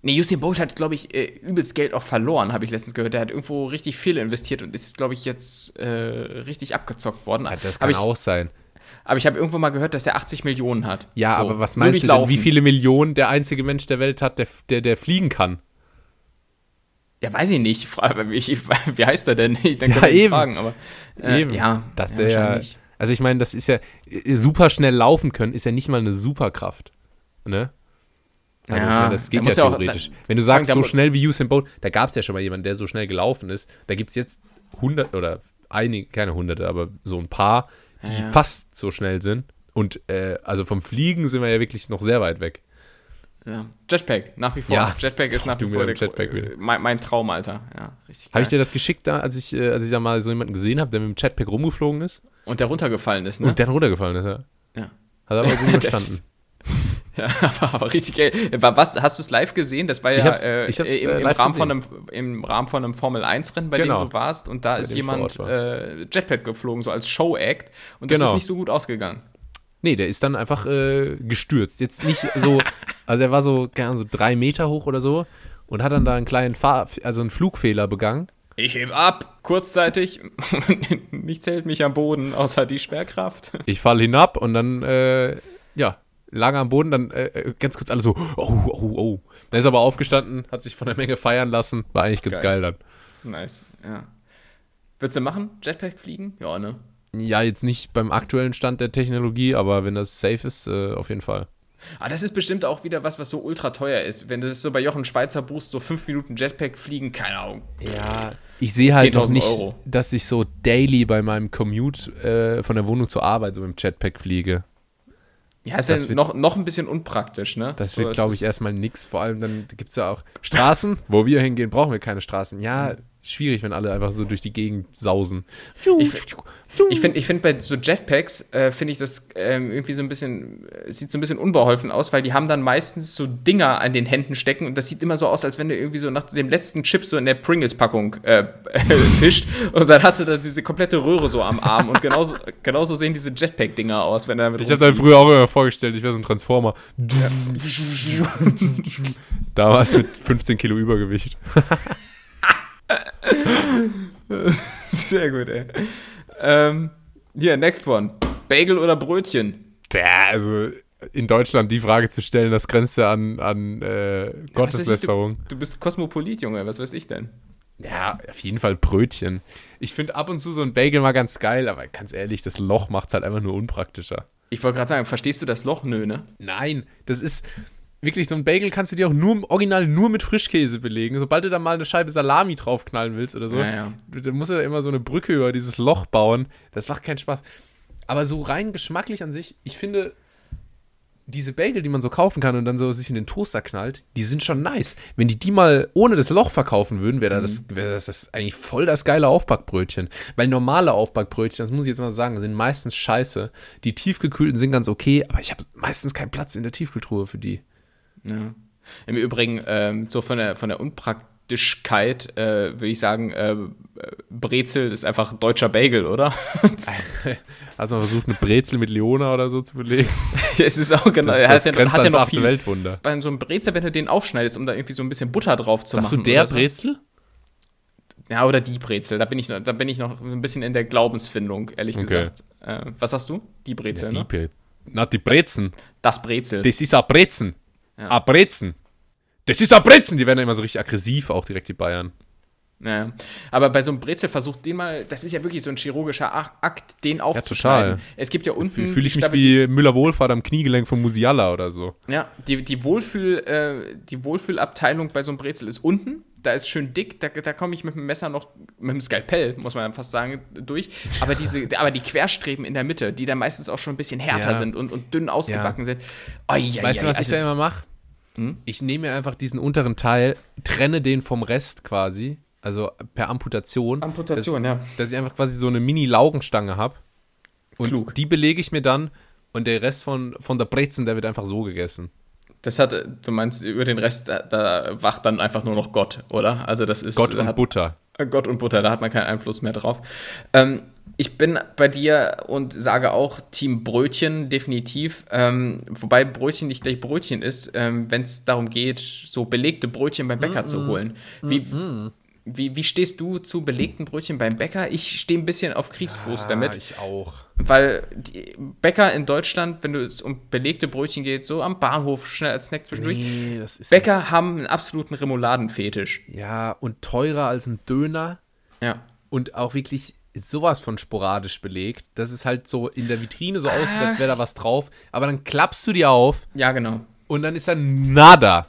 Speaker 2: nee, Usain Bolt hat, glaube ich, äh, übelst Geld auch verloren, habe ich letztens gehört. Der hat irgendwo richtig viel investiert und ist, glaube ich, jetzt äh, richtig abgezockt worden.
Speaker 1: Ja, das kann
Speaker 2: ich,
Speaker 1: auch sein.
Speaker 2: aber ich habe irgendwo mal gehört, dass der 80 Millionen hat.
Speaker 1: Ja,
Speaker 2: So,
Speaker 1: aber was meinst du denn, wie viele Millionen der einzige Mensch der Welt hat, der, der, der fliegen kann?
Speaker 2: Ja, weiß ich nicht. Wie, ich, wie heißt er denn? Dann
Speaker 1: Ja, eben.
Speaker 2: fragen, aber. Äh,
Speaker 1: Eben.
Speaker 2: Ja,
Speaker 1: Das
Speaker 2: ja,
Speaker 1: ist ja, also ich meine, das ist ja, äh, super schnell laufen können, ist ja nicht mal eine Superkraft. Ne? Also ich
Speaker 2: Ja,
Speaker 1: meine, das
Speaker 2: da
Speaker 1: geht ja
Speaker 2: ja auch-
Speaker 1: theoretisch.
Speaker 2: da-
Speaker 1: Wenn du sagst, so schnell wie Usain Bolt, da gab es ja schon mal jemanden, der so schnell gelaufen ist. Da gibt es jetzt hundert oder einige, keine hunderte, aber so ein paar, die
Speaker 2: ja.
Speaker 1: fast so schnell sind. Und äh, also vom Fliegen sind wir ja wirklich noch sehr weit weg.
Speaker 2: Ja. Jetpack, nach wie vor.
Speaker 1: Ja.
Speaker 2: Jetpack ist
Speaker 1: Ach,
Speaker 2: nach wie vor der,
Speaker 1: Jetpack
Speaker 2: mein, mein Traum, Alter. Ja, richtig
Speaker 1: Habe ich dir das geschickt, da, als ich, äh, als ich da mal so jemanden gesehen habe, der mit dem Jetpack rumgeflogen ist
Speaker 2: Und der runtergefallen ist, ne?
Speaker 1: und dann runtergefallen ist? Ja.
Speaker 2: Ja.
Speaker 1: Hat er aber gut verstanden.
Speaker 2: Ja, aber, aber richtig geil. Was, hast du es live gesehen? Das war ja äh, im,
Speaker 1: äh,
Speaker 2: im,
Speaker 1: live
Speaker 2: Rahmen von
Speaker 1: gesehen.
Speaker 2: einem, im Rahmen von einem Formel-1-Rennen, bei
Speaker 1: Genau.
Speaker 2: dem du warst. Und da
Speaker 1: Bei
Speaker 2: ist jemand äh, Jetpack geflogen, so als Show-Act. Und das
Speaker 1: Genau.
Speaker 2: ist nicht so gut ausgegangen.
Speaker 1: Nee, der ist dann einfach äh, gestürzt. Jetzt nicht so, also er war so, keine Ahnung, so drei Meter hoch oder so und hat dann da einen kleinen Fahr also einen Flugfehler begangen.
Speaker 2: Ich heb ab, kurzzeitig. Nichts hält mich am Boden, außer die Sperrkraft.
Speaker 1: Ich falle hinab und dann, äh, ja, lag am Boden, dann äh, äh, ganz kurz alle so, oh, oh, oh. Dann ist er aber aufgestanden, hat sich von der Menge feiern lassen. War eigentlich ganz
Speaker 2: Geil.
Speaker 1: geil, dann.
Speaker 2: Nice, ja. Würdest du machen? Jetpack fliegen? Ja, ne?
Speaker 1: Ja, jetzt nicht beim aktuellen Stand der Technologie, aber wenn das safe ist, äh, auf jeden Fall.
Speaker 2: Ah, das ist bestimmt auch wieder was, was so ultra teuer ist. Wenn du das so bei Jochen Schweizer buchst, so fünf Minuten Jetpack fliegen, keine Ahnung.
Speaker 1: Ja, ich sehe halt noch
Speaker 2: 10.000
Speaker 1: nicht,
Speaker 2: Euro.
Speaker 1: dass ich so daily bei meinem Commute äh, von der Wohnung zur Arbeit so mit dem Jetpack fliege.
Speaker 2: Ja, ist
Speaker 1: Das wird-
Speaker 2: noch, noch ein bisschen unpraktisch, ne?
Speaker 1: Das wird, glaube ich, erstmal nix. Vor allem dann gibt es ja auch Straßen, wo wir hingehen, brauchen wir keine Straßen. Ja, schwierig, wenn alle einfach so durch die Gegend sausen.
Speaker 2: Ich, ich finde, ich find bei so Jetpacks, äh, finde ich das ähm, irgendwie so ein bisschen, äh, sieht so ein bisschen unbeholfen aus, weil die haben dann meistens so Dinger an den Händen stecken und das sieht immer so aus, als wenn du irgendwie so nach dem letzten Chip so in der Pringles-Packung äh, fischt und dann hast du da diese komplette Röhre so am Arm und genauso, genauso sehen diese Jetpack-Dinger aus, wenn er
Speaker 1: mit Ich habe dann früher auch immer vorgestellt, ich wäre so ein Transformer. Ja. Damals mit 15 Kilo Übergewicht.
Speaker 2: Sehr gut, ey. Ähm, hier, next one. Bagel oder Brötchen?
Speaker 1: Ja, also in Deutschland die Frage zu stellen, das grenzt ja an, an äh, Gotteslästerung.
Speaker 2: Du, du, bist Kosmopolit, Junge, was weiß ich denn?
Speaker 1: Ja, auf jeden Fall Brötchen. Ich finde ab und zu so ein Bagel mal ganz geil, aber ganz ehrlich, das Loch macht es halt einfach nur unpraktischer.
Speaker 2: Ich wollte gerade sagen, verstehst du das Loch? Nö, ne?
Speaker 1: Nein, das ist, wirklich, so ein Bagel kannst du dir auch nur original nur mit Frischkäse belegen. Sobald du da mal eine Scheibe Salami draufknallen willst oder so, ja, ja. dann musst du da immer so eine Brücke über dieses Loch bauen. Das macht keinen Spaß. Aber so rein geschmacklich an sich, ich finde, diese Bagel, die man so kaufen kann und dann so sich in den Toaster knallt, die sind schon nice. Wenn die die mal ohne das Loch verkaufen würden, wäre mhm. das, wär das, das eigentlich voll das geile Aufbackbrötchen. Weil normale Aufbackbrötchen, das muss ich jetzt mal sagen, sind meistens scheiße. Die tiefgekühlten sind ganz okay, aber ich habe meistens keinen Platz in der Tiefkühltruhe für die.
Speaker 2: Ja. Im Übrigen, ähm, so von der, von der Unpraktischkeit äh, würde ich sagen, äh, Brezel ist einfach deutscher Bagel, oder?
Speaker 1: Hast du mal versucht, eine Brezel mit Leona oder so zu belegen?
Speaker 2: ja, es ist auch genau. Das, das
Speaker 1: ja, hat ja noch viel. Weltwunder.
Speaker 2: Bei so einem Brezel, wenn du den aufschneidest, um da irgendwie so ein bisschen Butter drauf zu
Speaker 1: Sagst
Speaker 2: machen.
Speaker 1: Sagst du der Brezel?
Speaker 2: Ja, oder die Brezel. Da bin ich noch, da bin ich noch ein bisschen in der Glaubensfindung, ehrlich okay. gesagt. Äh, was sagst du? Die Brezel, ja, die
Speaker 1: ne? Na, die Brezen.
Speaker 2: Das Brezel.
Speaker 1: Das ist ein Brezen. Ja. Abrezen. Das ist Abrezen. Die werden immer so richtig aggressiv, auch direkt die Bayern.
Speaker 2: Ja. Aber bei so einem Brezel versucht den mal, das ist ja wirklich so ein chirurgischer Akt, den aufzuschneiden. Ja, total. Es gibt ja unten.
Speaker 1: Fühle ich mich wie Müller-Wohlfahrt am Kniegelenk von Musiala oder so.
Speaker 2: Ja, die, die, Wohlfühl, äh, die Wohlfühlabteilung bei so einem Brezel ist unten. Da ist schön dick, da, da komme ich mit dem Messer noch, mit dem Skalpell, muss man fast sagen, durch. Aber, diese, aber die Querstreben in der Mitte, die dann meistens auch schon ein bisschen härter ja. sind und, und dünn ausgebacken ja. sind.
Speaker 1: Oh, ja, weißt du, was also, ich da immer mache? Hm? Ich nehme mir einfach diesen unteren Teil, trenne den vom Rest quasi, also per Amputation.
Speaker 2: Amputation,
Speaker 1: dass,
Speaker 2: ja.
Speaker 1: Dass ich einfach quasi so eine Mini-Laugenstange habe. Und Klug. die belege ich mir dann und der Rest von, von der Brezen, der wird einfach so gegessen.
Speaker 2: Das hat, du meinst, über den Rest, da, da wacht dann einfach nur noch Gott, oder? Also das ist.
Speaker 1: Gott und
Speaker 2: hat,
Speaker 1: Butter.
Speaker 2: Gott und Butter, da hat man keinen Einfluss mehr drauf. Ähm, ich bin bei dir und sage auch Team Brötchen, definitiv. Ähm, wobei Brötchen nicht gleich Brötchen ist, ähm, wenn es darum geht, so belegte Brötchen beim Bäcker mm -mm. zu holen. Wie, mm wie, wie stehst du zu belegten Brötchen beim Bäcker? Ich stehe ein bisschen auf Kriegsfuß ja, damit.
Speaker 1: Ich auch.
Speaker 2: Weil die Bäcker in Deutschland, wenn es um belegte Brötchen geht, so am Bahnhof schnell als Snack zwischendurch. Nee, das ist Bäcker jetzt. haben einen absoluten Remouladenfetisch.
Speaker 1: Ja, und teurer als ein Döner.
Speaker 2: Ja.
Speaker 1: Und auch wirklich sowas von sporadisch belegt, dass es halt so in der Vitrine so aussieht, als wäre da was drauf. Aber dann klappst du die auf.
Speaker 2: Ja, genau.
Speaker 1: Und dann ist da nada.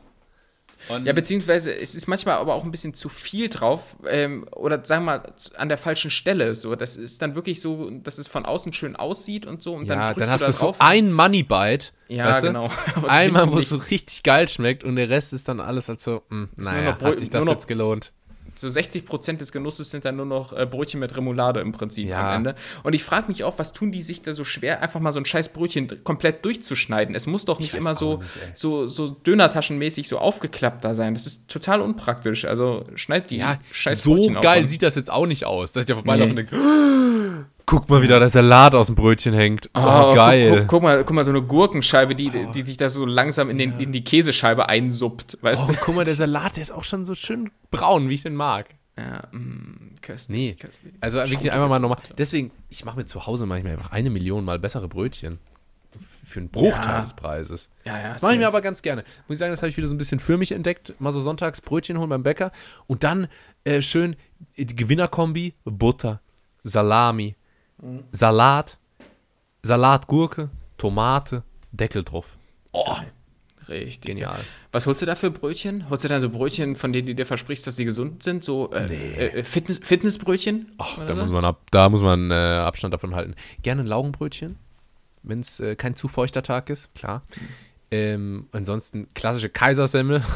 Speaker 2: Und ja, beziehungsweise es ist manchmal aber auch ein bisschen zu viel drauf ähm, oder sagen wir mal an der falschen Stelle. So, das ist dann wirklich so, dass es von außen schön aussieht und so. Und
Speaker 1: ja, dann, dann hast du, so ein Money Bite.
Speaker 2: Ja, weißt du? genau.
Speaker 1: Einmal, wo es so richtig geil schmeckt und der Rest ist dann alles als so, mh, hm, naja, hat sich das jetzt gelohnt
Speaker 2: so 60 Prozent des Genusses sind dann nur noch äh, Brötchen mit Remoulade im Prinzip ja. am Ende. Und ich frage mich auch, was tun die sich da so schwer, einfach mal so ein scheiß Brötchen komplett durchzuschneiden? Es muss doch nicht immer so, nicht, so, so Dönertaschenmäßig so aufgeklappt da sein. Das ist total unpraktisch. Also schneid die
Speaker 1: ja, scheiß So Brötchen geil sieht das jetzt auch nicht aus, dass ich da vorbeilaufe nee. und denke, Guck mal, wie da der Salat aus dem Brötchen hängt. Oh, oh geil.
Speaker 2: Guck, guck, guck, mal, guck mal, so eine Gurkenscheibe, die, die sich da so langsam in, den, in die Käsescheibe einsuppt. Weißt
Speaker 1: oh, du? guck mal, der Salat, der ist auch schon so schön braun, wie ich den mag.
Speaker 2: Ja, mh, mm, köstlich,
Speaker 1: nee. köstlich. Also wirklich einfach mal nochmal. Deswegen, ich mache mir zu Hause manchmal einfach eine Million mal bessere Brötchen. Für einen Bruchteil ja. des Preises.
Speaker 2: Ja, ja,
Speaker 1: das mache ich mir aber ganz gerne. Muss ich sagen, das habe ich wieder so ein bisschen für mich entdeckt. Mal so sonntags Brötchen holen beim Bäcker. Und dann äh, schön die Gewinnerkombi: Butter, Salami, mhm. Salat, Salatgurke, Tomate, Deckel drauf.
Speaker 2: Oh, Richtig. Genial. Was holst du da für Brötchen? Holst du da so Brötchen, von denen du dir versprichst, dass sie gesund sind? So äh, nee. äh, Fitness, Fitnessbrötchen?
Speaker 1: Ach, da muss, man ab, da muss man äh, Abstand davon halten. Gerne ein Laugenbrötchen, wenn es äh, kein zu feuchter Tag ist, klar. Mhm. Ähm, ansonsten klassische Kaisersemmel.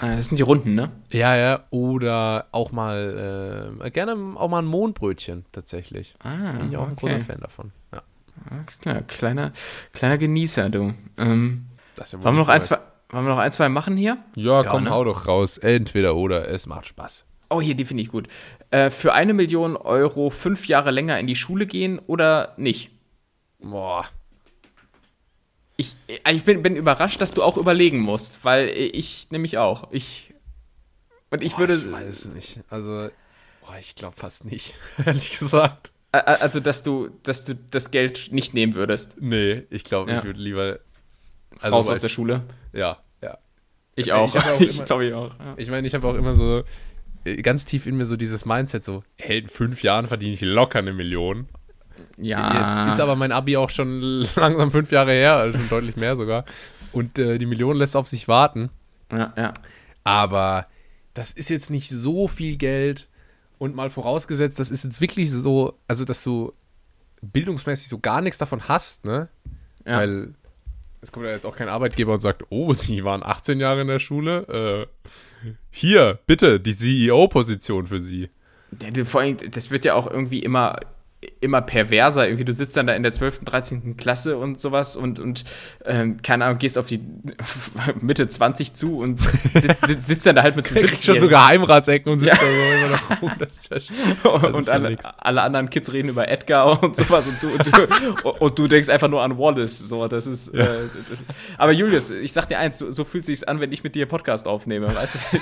Speaker 2: Ah, das sind die Runden, ne?
Speaker 1: Ja, ja. Oder auch mal, äh, gerne auch mal ein Mondbrötchen tatsächlich.
Speaker 2: Ah,
Speaker 1: Bin ich auch ein
Speaker 2: okay.
Speaker 1: großer Fan davon. Ja.
Speaker 2: Alles klar, kleiner, kleiner Genießer, du. Ähm,
Speaker 1: Das ist ja wohl
Speaker 2: wollen, wir noch ein, zwei, wollen wir noch ein, zwei machen hier?
Speaker 1: Ja,
Speaker 2: Ja,
Speaker 1: komm,
Speaker 2: ne?
Speaker 1: hau doch raus. Entweder oder, es macht Spaß.
Speaker 2: Oh, hier, die finde ich gut. Äh, für eine Million Euro fünf Jahre länger in die Schule gehen oder nicht?
Speaker 1: Boah.
Speaker 2: Ich, äh, ich bin, bin überrascht, dass du auch überlegen musst, weil ich nämlich auch. Ich. Und ich
Speaker 1: Boah,
Speaker 2: würde.
Speaker 1: Ich weiß nicht. Also, boah, ich glaube fast nicht, ehrlich gesagt.
Speaker 2: Also, dass du, dass du das Geld nicht nehmen würdest.
Speaker 1: Nee, ich glaube,
Speaker 2: Ja.
Speaker 1: ich würde lieber.
Speaker 2: raus
Speaker 1: weil-
Speaker 2: aus der Schule.
Speaker 1: Ja, ja.
Speaker 2: Ich
Speaker 1: Ich
Speaker 2: auch.
Speaker 1: hab auch
Speaker 2: Ich glaube, ich auch. Ja.
Speaker 1: Ich meine, ich habe auch immer so äh, ganz tief in mir so dieses Mindset so, hey, in fünf Jahren verdiene ich locker eine Million.
Speaker 2: Ja.
Speaker 1: Jetzt ist aber mein Abi auch schon langsam fünf Jahre her, also schon deutlich mehr sogar. Und äh, die Million lässt auf sich warten.
Speaker 2: Ja, ja.
Speaker 1: Aber das ist jetzt nicht so viel Geld. Und mal vorausgesetzt, das ist jetzt wirklich so, also dass du bildungsmäßig so gar nichts davon hast, ne?
Speaker 2: ja.
Speaker 1: Weil es kommt ja jetzt auch kein Arbeitgeber und sagt, oh, Sie waren 18 Jahre in der Schule. Äh, hier, bitte, die CEO-Position für Sie.
Speaker 2: Vor allem, das wird ja auch irgendwie immer, immer perverser. Irgendwie, du sitzt dann da in der 12., 13. Klasse und sowas und, und ähm, keine Ahnung, gehst auf die Mitte 20 zu und sitzt, sitzt, sitzt dann da halt mit so
Speaker 1: Kriegst schon
Speaker 2: 70
Speaker 1: so Geheimratsecken und sitzt
Speaker 2: Ja.
Speaker 1: da so immer noch rum. Das ist ja das
Speaker 2: und
Speaker 1: ist ja
Speaker 2: alle, alle anderen Kids reden über Edgar und sowas und du, und du, und du denkst einfach nur an Wallace. So, das ist. Äh, das, aber Julius, ich sag dir eins, so, so fühlt sich's an, wenn ich mit dir Podcast aufnehme. Weißt du?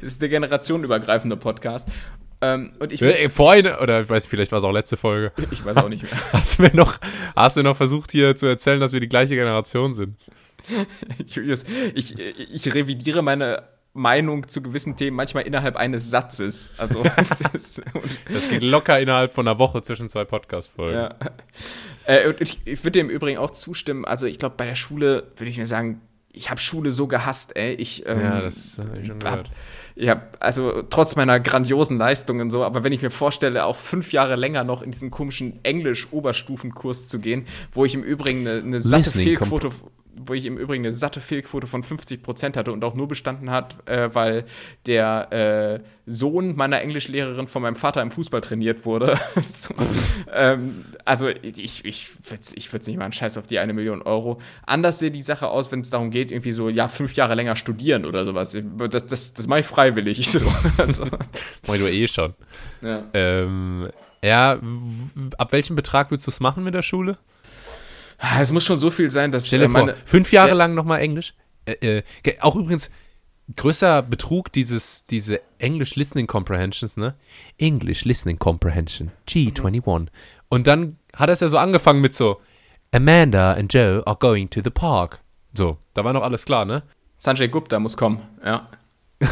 Speaker 2: Das ist der generationenübergreifende Podcast. Ähm, und ich,
Speaker 1: Äh, Vorhin, oder ich weiß, vielleicht war es auch letzte Folge.
Speaker 2: ich weiß auch nicht mehr.
Speaker 1: Hast du mir noch, hast du noch versucht hier zu erzählen, dass wir die gleiche Generation sind?
Speaker 2: Julius, ich, ich revidiere meine Meinung zu gewissen Themen manchmal innerhalb eines Satzes. Also, das
Speaker 1: geht locker innerhalb von einer Woche zwischen zwei Podcast-Folgen.
Speaker 2: ja. Äh, und ich, ich würde dir im Übrigen auch zustimmen. Also, ich glaube, bei der Schule würde ich mir sagen, ich habe Schule so gehasst, ey. Ich, ähm,
Speaker 1: Ja, das habe ich schon
Speaker 2: hab,
Speaker 1: gehört.
Speaker 2: Ja, also trotz meiner grandiosen Leistungen so, aber wenn ich mir vorstelle, auch fünf Jahre länger noch in diesen komischen Englisch-Oberstufenkurs zu gehen, wo ich im Übrigen eine, eine satte
Speaker 1: Listening
Speaker 2: Fehlquote, wo ich im Übrigen eine satte Fehlquote von 50 Prozent hatte und auch nur bestanden hat, äh, weil der äh, Sohn meiner Englischlehrerin von meinem Vater im Fußball trainiert wurde. so, ähm, also ich, ich würde ich würd's nicht mal einen Scheiß auf die eine Million Euro. Anders sehe die Sache aus, wenn es darum geht, irgendwie so, ja, fünf Jahre länger studieren oder sowas. Das, das, das mache ich freiwillig. So, also,
Speaker 1: Moin, du eh schon.
Speaker 2: ja.
Speaker 1: Ähm, ja, ab welchem Betrag würdest du es machen mit der Schule?
Speaker 2: Ah, Es muss schon so viel sein, dass
Speaker 1: Stell dir
Speaker 2: äh,
Speaker 1: vor, fünf Jahre
Speaker 2: Ja.
Speaker 1: lang nochmal Englisch. Äh, äh, auch übrigens, größer Betrug, dieses, diese English Listening Comprehensions, ne? English Listening Comprehension, G21. Und dann hat es ja so angefangen mit so, Amanda and Joe are going to the park. So, da war noch alles klar, ne?
Speaker 2: Sanjay Gupta muss kommen, ja.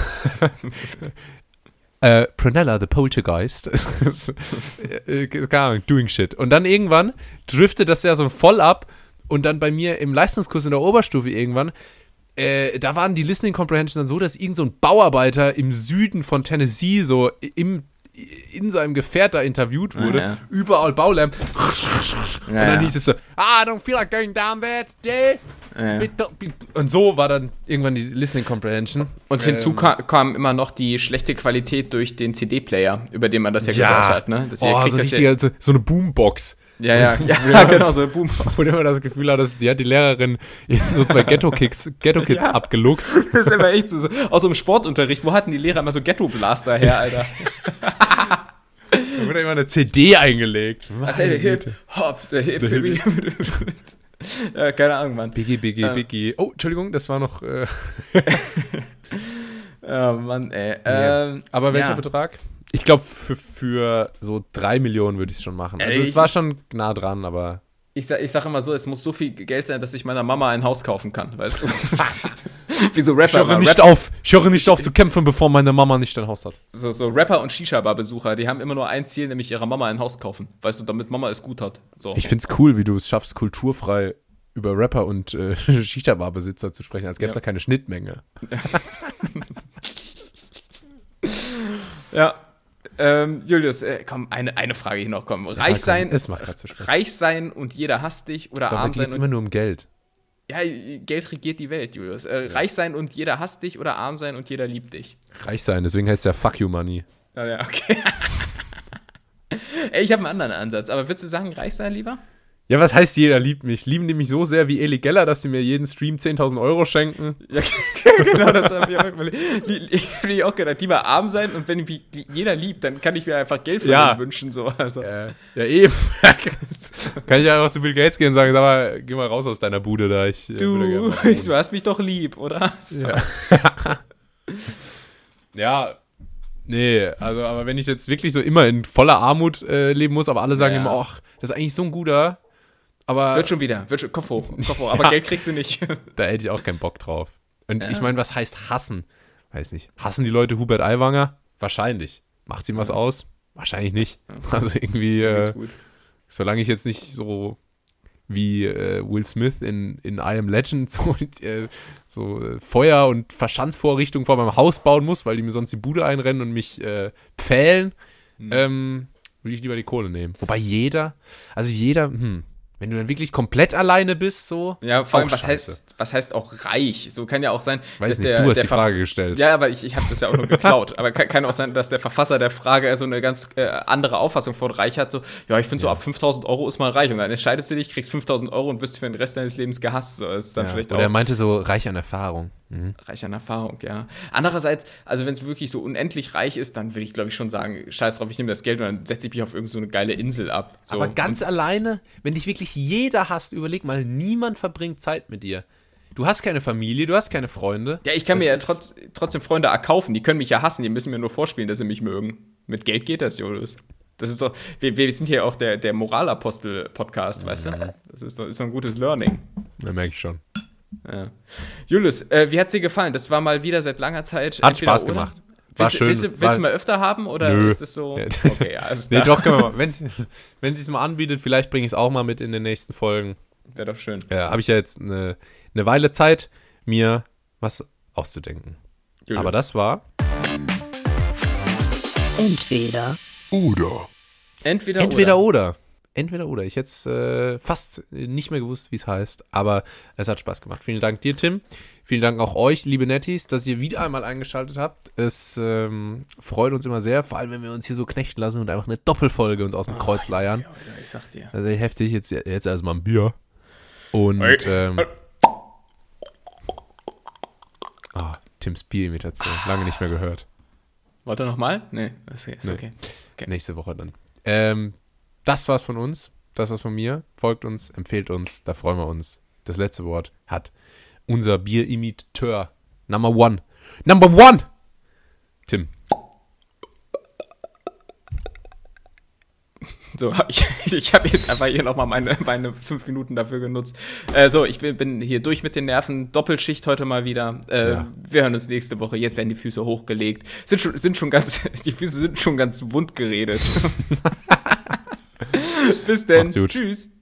Speaker 1: äh, Prunella the Poltergeist. äh, keine Ahnung, doing shit. Und dann irgendwann driftet das ja so voll ab und dann bei mir im Leistungskurs in der Oberstufe irgendwann, äh, da waren die Listening Comprehensions dann so, dass irgend so ein Bauarbeiter im Süden von Tennessee so im in seinem Gefährt da interviewt wurde,
Speaker 2: Ah, ja.
Speaker 1: überall Baulärm. und
Speaker 2: Ja,
Speaker 1: dann
Speaker 2: ja.
Speaker 1: hieß es so, ah, I don't feel like going down.
Speaker 2: Ja, ja.
Speaker 1: Und so war dann irgendwann die Listening Comprehension.
Speaker 2: Und hinzu
Speaker 1: Ähm,
Speaker 2: ka kam immer noch die schlechte Qualität durch den CD-Player, über den man das ja,
Speaker 1: Ja,
Speaker 2: gehört hat. Ne? Das
Speaker 1: oh, so,
Speaker 2: das
Speaker 1: richtiger, so, eine Boombox.
Speaker 2: ja, ja, ja, ja, genau, so Boom.
Speaker 1: Wo du immer das Gefühl hattest, die hat die Lehrerin in so zwei Ghetto-Kicks, Ghetto-Kids
Speaker 2: Ja.
Speaker 1: abgeluchst.
Speaker 2: Das ist aber echt so, so aus so einem Sportunterricht. Wo hatten die Lehrer immer so Ghetto-Blaster her, Alter?
Speaker 1: Da wurde immer eine CD eingelegt.
Speaker 2: Also,
Speaker 1: Meine
Speaker 2: Hip. Hop, der Hip, Hip, Hip. ja, keine Ahnung, Mann.
Speaker 1: Biggie, Biggie,
Speaker 2: Ähm.
Speaker 1: Biggie. Oh, Entschuldigung, das war noch. Äh,
Speaker 2: Ja, Mann, ey.
Speaker 1: Ja.
Speaker 2: Ähm,
Speaker 1: aber welcher
Speaker 2: ja.
Speaker 1: Betrag? Ich glaube, für, für so drei Millionen würde ich es schon machen. Also,
Speaker 2: Ey,
Speaker 1: es war schon nah dran, aber.
Speaker 2: Ich sag, ich sag immer so, es muss so viel Geld sein, dass ich meiner Mama ein Haus kaufen kann, weißt du? Wie so
Speaker 1: Ich
Speaker 2: Rapper,
Speaker 1: höre
Speaker 2: immer.
Speaker 1: nicht auf, ich höre nicht auf zu kämpfen, bevor meine Mama nicht ein Haus hat.
Speaker 2: so, so Rapper und Shisha-Bar-Besucher, die haben immer nur ein Ziel, nämlich ihrer Mama ein Haus kaufen. Weißt du, damit Mama es gut hat. So.
Speaker 1: Ich finde es cool, wie du es schaffst, kulturfrei über Rapper und äh, Shisha-Bar-Besitzer zu sprechen, als gäbe es
Speaker 2: Ja.
Speaker 1: da keine Schnittmenge.
Speaker 2: ja. Ähm, Julius, äh, komm, eine, eine Frage hier noch, komm. Reich sein,
Speaker 1: es macht zu
Speaker 2: reich sein und jeder hasst dich oder
Speaker 1: So,
Speaker 2: arm
Speaker 1: geht
Speaker 2: sein
Speaker 1: es immer nur um Geld.
Speaker 2: Ja, Geld regiert die Welt, Julius. Äh, reich sein und jeder hasst dich oder arm sein und jeder liebt dich.
Speaker 1: Reich sein, deswegen heißt es ja Fuck You Money.
Speaker 2: Ah, ja, okay. Ey, ich habe einen anderen Ansatz, aber würdest du sagen, reich sein lieber?
Speaker 1: Ja, was heißt jeder liebt mich? Lieben die mich so sehr wie Eli Geller, dass sie mir jeden Stream 10.000 Euro schenken?
Speaker 2: Ja, genau, das habe ich auch überlegt. Ich ich auch gedacht, lieber arm sein und wenn mich jeder liebt, dann kann ich mir einfach Geld von
Speaker 1: Ja.
Speaker 2: wünschen. So. Also.
Speaker 1: Äh, ja, eben. Kann ich einfach zu Bill Gates gehen und sagen, sag mal, geh mal raus aus deiner Bude da. Ich, äh,
Speaker 2: Du,
Speaker 1: wohnen.
Speaker 2: du hast mich doch lieb, oder? So.
Speaker 1: Ja. ja, nee, also, aber wenn ich jetzt wirklich so immer in voller Armut äh, leben muss, aber alle sagen
Speaker 2: Ja.
Speaker 1: immer, ach, das ist eigentlich so ein guter, aber
Speaker 2: Wird schon wieder, wird schon, Kopf hoch, Kopf hoch. Aber Geld kriegst du nicht.
Speaker 1: da hätte ich auch keinen Bock drauf. Und
Speaker 2: Ja.
Speaker 1: ich meine, was heißt hassen? Weiß nicht. Hassen die Leute Hubert Aiwanger? Wahrscheinlich. Macht ihm was aus? Wahrscheinlich nicht. Also irgendwie, äh, solange ich jetzt nicht so wie äh, Will Smith in, in I Am Legend so, äh, so äh, Feuer- und Verschanzvorrichtungen vor meinem Haus bauen muss, weil die mir sonst die Bude einrennen und mich äh, pfählen,
Speaker 2: Hm.
Speaker 1: ähm, würde ich lieber die Kohle nehmen. Wobei jeder, also jeder, hm, wenn du dann wirklich komplett alleine bist, so.
Speaker 2: Ja, vor allem, was
Speaker 1: scheiße.
Speaker 2: heißt, was heißt auch reich? So kann ja auch sein,
Speaker 1: Weiß nicht,
Speaker 2: der,
Speaker 1: du hast die
Speaker 2: Ver-
Speaker 1: Frage gestellt.
Speaker 2: Ja, aber ich, ich habe das ja auch nur geklaut. aber kann, kann auch sein, dass der Verfasser der Frage so eine ganz äh, andere Auffassung von reich hat. So, ja, ich finde so ab 5000 Euro ist mal reich. Und dann entscheidest du dich, kriegst 5000 Euro und wirst für den Rest deines Lebens gehasst. So, ist dann
Speaker 1: Ja.
Speaker 2: vielleicht
Speaker 1: Oder er
Speaker 2: auch
Speaker 1: meinte so reich an Erfahrung. Mhm.
Speaker 2: reich an Erfahrung, ja. Andererseits, also wenn es wirklich so unendlich reich ist, dann würde ich, glaube ich, schon sagen, scheiß drauf, ich nehme das Geld und dann setze ich mich auf irgendeine so eine geile Insel ab. So.
Speaker 1: Aber ganz alleine, wenn dich wirklich jeder hasst, überleg mal, niemand verbringt Zeit mit dir. Du hast keine Familie, du hast keine Freunde.
Speaker 2: Ja, ich kann
Speaker 1: Das
Speaker 2: mir ja trotz, trotzdem Freunde erkaufen. Die können mich ja hassen, die müssen mir nur vorspielen, dass sie mich mögen. Mit Geld geht das, Julius. Das ist doch, wir, wir sind hier auch der, der Moralapostel-Podcast, weißt
Speaker 1: Mhm.
Speaker 2: du? Das ist doch, ist doch ein gutes Learning.
Speaker 1: Da merke ich schon.
Speaker 2: Ja. Julius, äh, wie hat's dir gefallen? Das war mal wieder seit langer Zeit.
Speaker 1: Hat Spaß
Speaker 2: oder.
Speaker 1: gemacht. War
Speaker 2: Willst, du-
Speaker 1: schön.
Speaker 2: Willst, du- willst
Speaker 1: War-
Speaker 2: du mal öfter haben oder
Speaker 1: Nö.
Speaker 2: ist das so? Okay, ja, alles
Speaker 1: Nee, doch, können wir mal. Wenn sie es mal anbietet, vielleicht bringe ich es auch mal mit in den nächsten Folgen.
Speaker 2: Wäre doch schön.
Speaker 1: Ja, habe ich ja jetzt eine, eine Weile Zeit, mir was auszudenken.
Speaker 2: Julius.
Speaker 1: Aber das war
Speaker 3: Entweder
Speaker 2: entweder,
Speaker 1: entweder
Speaker 2: oder.
Speaker 1: oder. Entweder oder. Ich hätte es äh, fast nicht mehr gewusst, wie es heißt, aber es hat Spaß gemacht. Vielen Dank dir, Tim. Vielen Dank auch euch, liebe Netties, dass ihr wieder einmal eingeschaltet habt. Es ähm, freut uns immer sehr, vor allem wenn wir uns hier so knechten lassen und einfach eine Doppelfolge uns aus dem Kreuz leiern.
Speaker 2: Ja, Alter, ich sag dir.
Speaker 1: Also heftig, jetzt, jetzt erstmal ein Bier. Und
Speaker 2: Hey.
Speaker 1: ähm, ah, Tims Bierimitation. Lange nicht mehr gehört.
Speaker 2: Warte nochmal? Nee, das ist
Speaker 1: Nee.
Speaker 2: okay. Okay.
Speaker 1: Nächste Woche dann. Ähm, das war's von uns. Das war's von mir. Folgt uns, empfehlt uns. Da freuen wir uns. Das letzte Wort hat unser Bierimitateur. Number one. Number one! Tim.
Speaker 2: So, ich, ich habe jetzt einfach hier nochmal meine, meine fünf Minuten dafür genutzt. Äh, so, ich bin, bin hier durch mit den Nerven. Doppelschicht heute mal wieder. Äh,
Speaker 1: Ja.
Speaker 2: Wir hören uns nächste Woche. Jetzt werden die Füße hochgelegt. Sind schon, sind schon ganz, die Füße sind schon ganz wund geredet. Bis
Speaker 1: gut.
Speaker 2: Tschüss.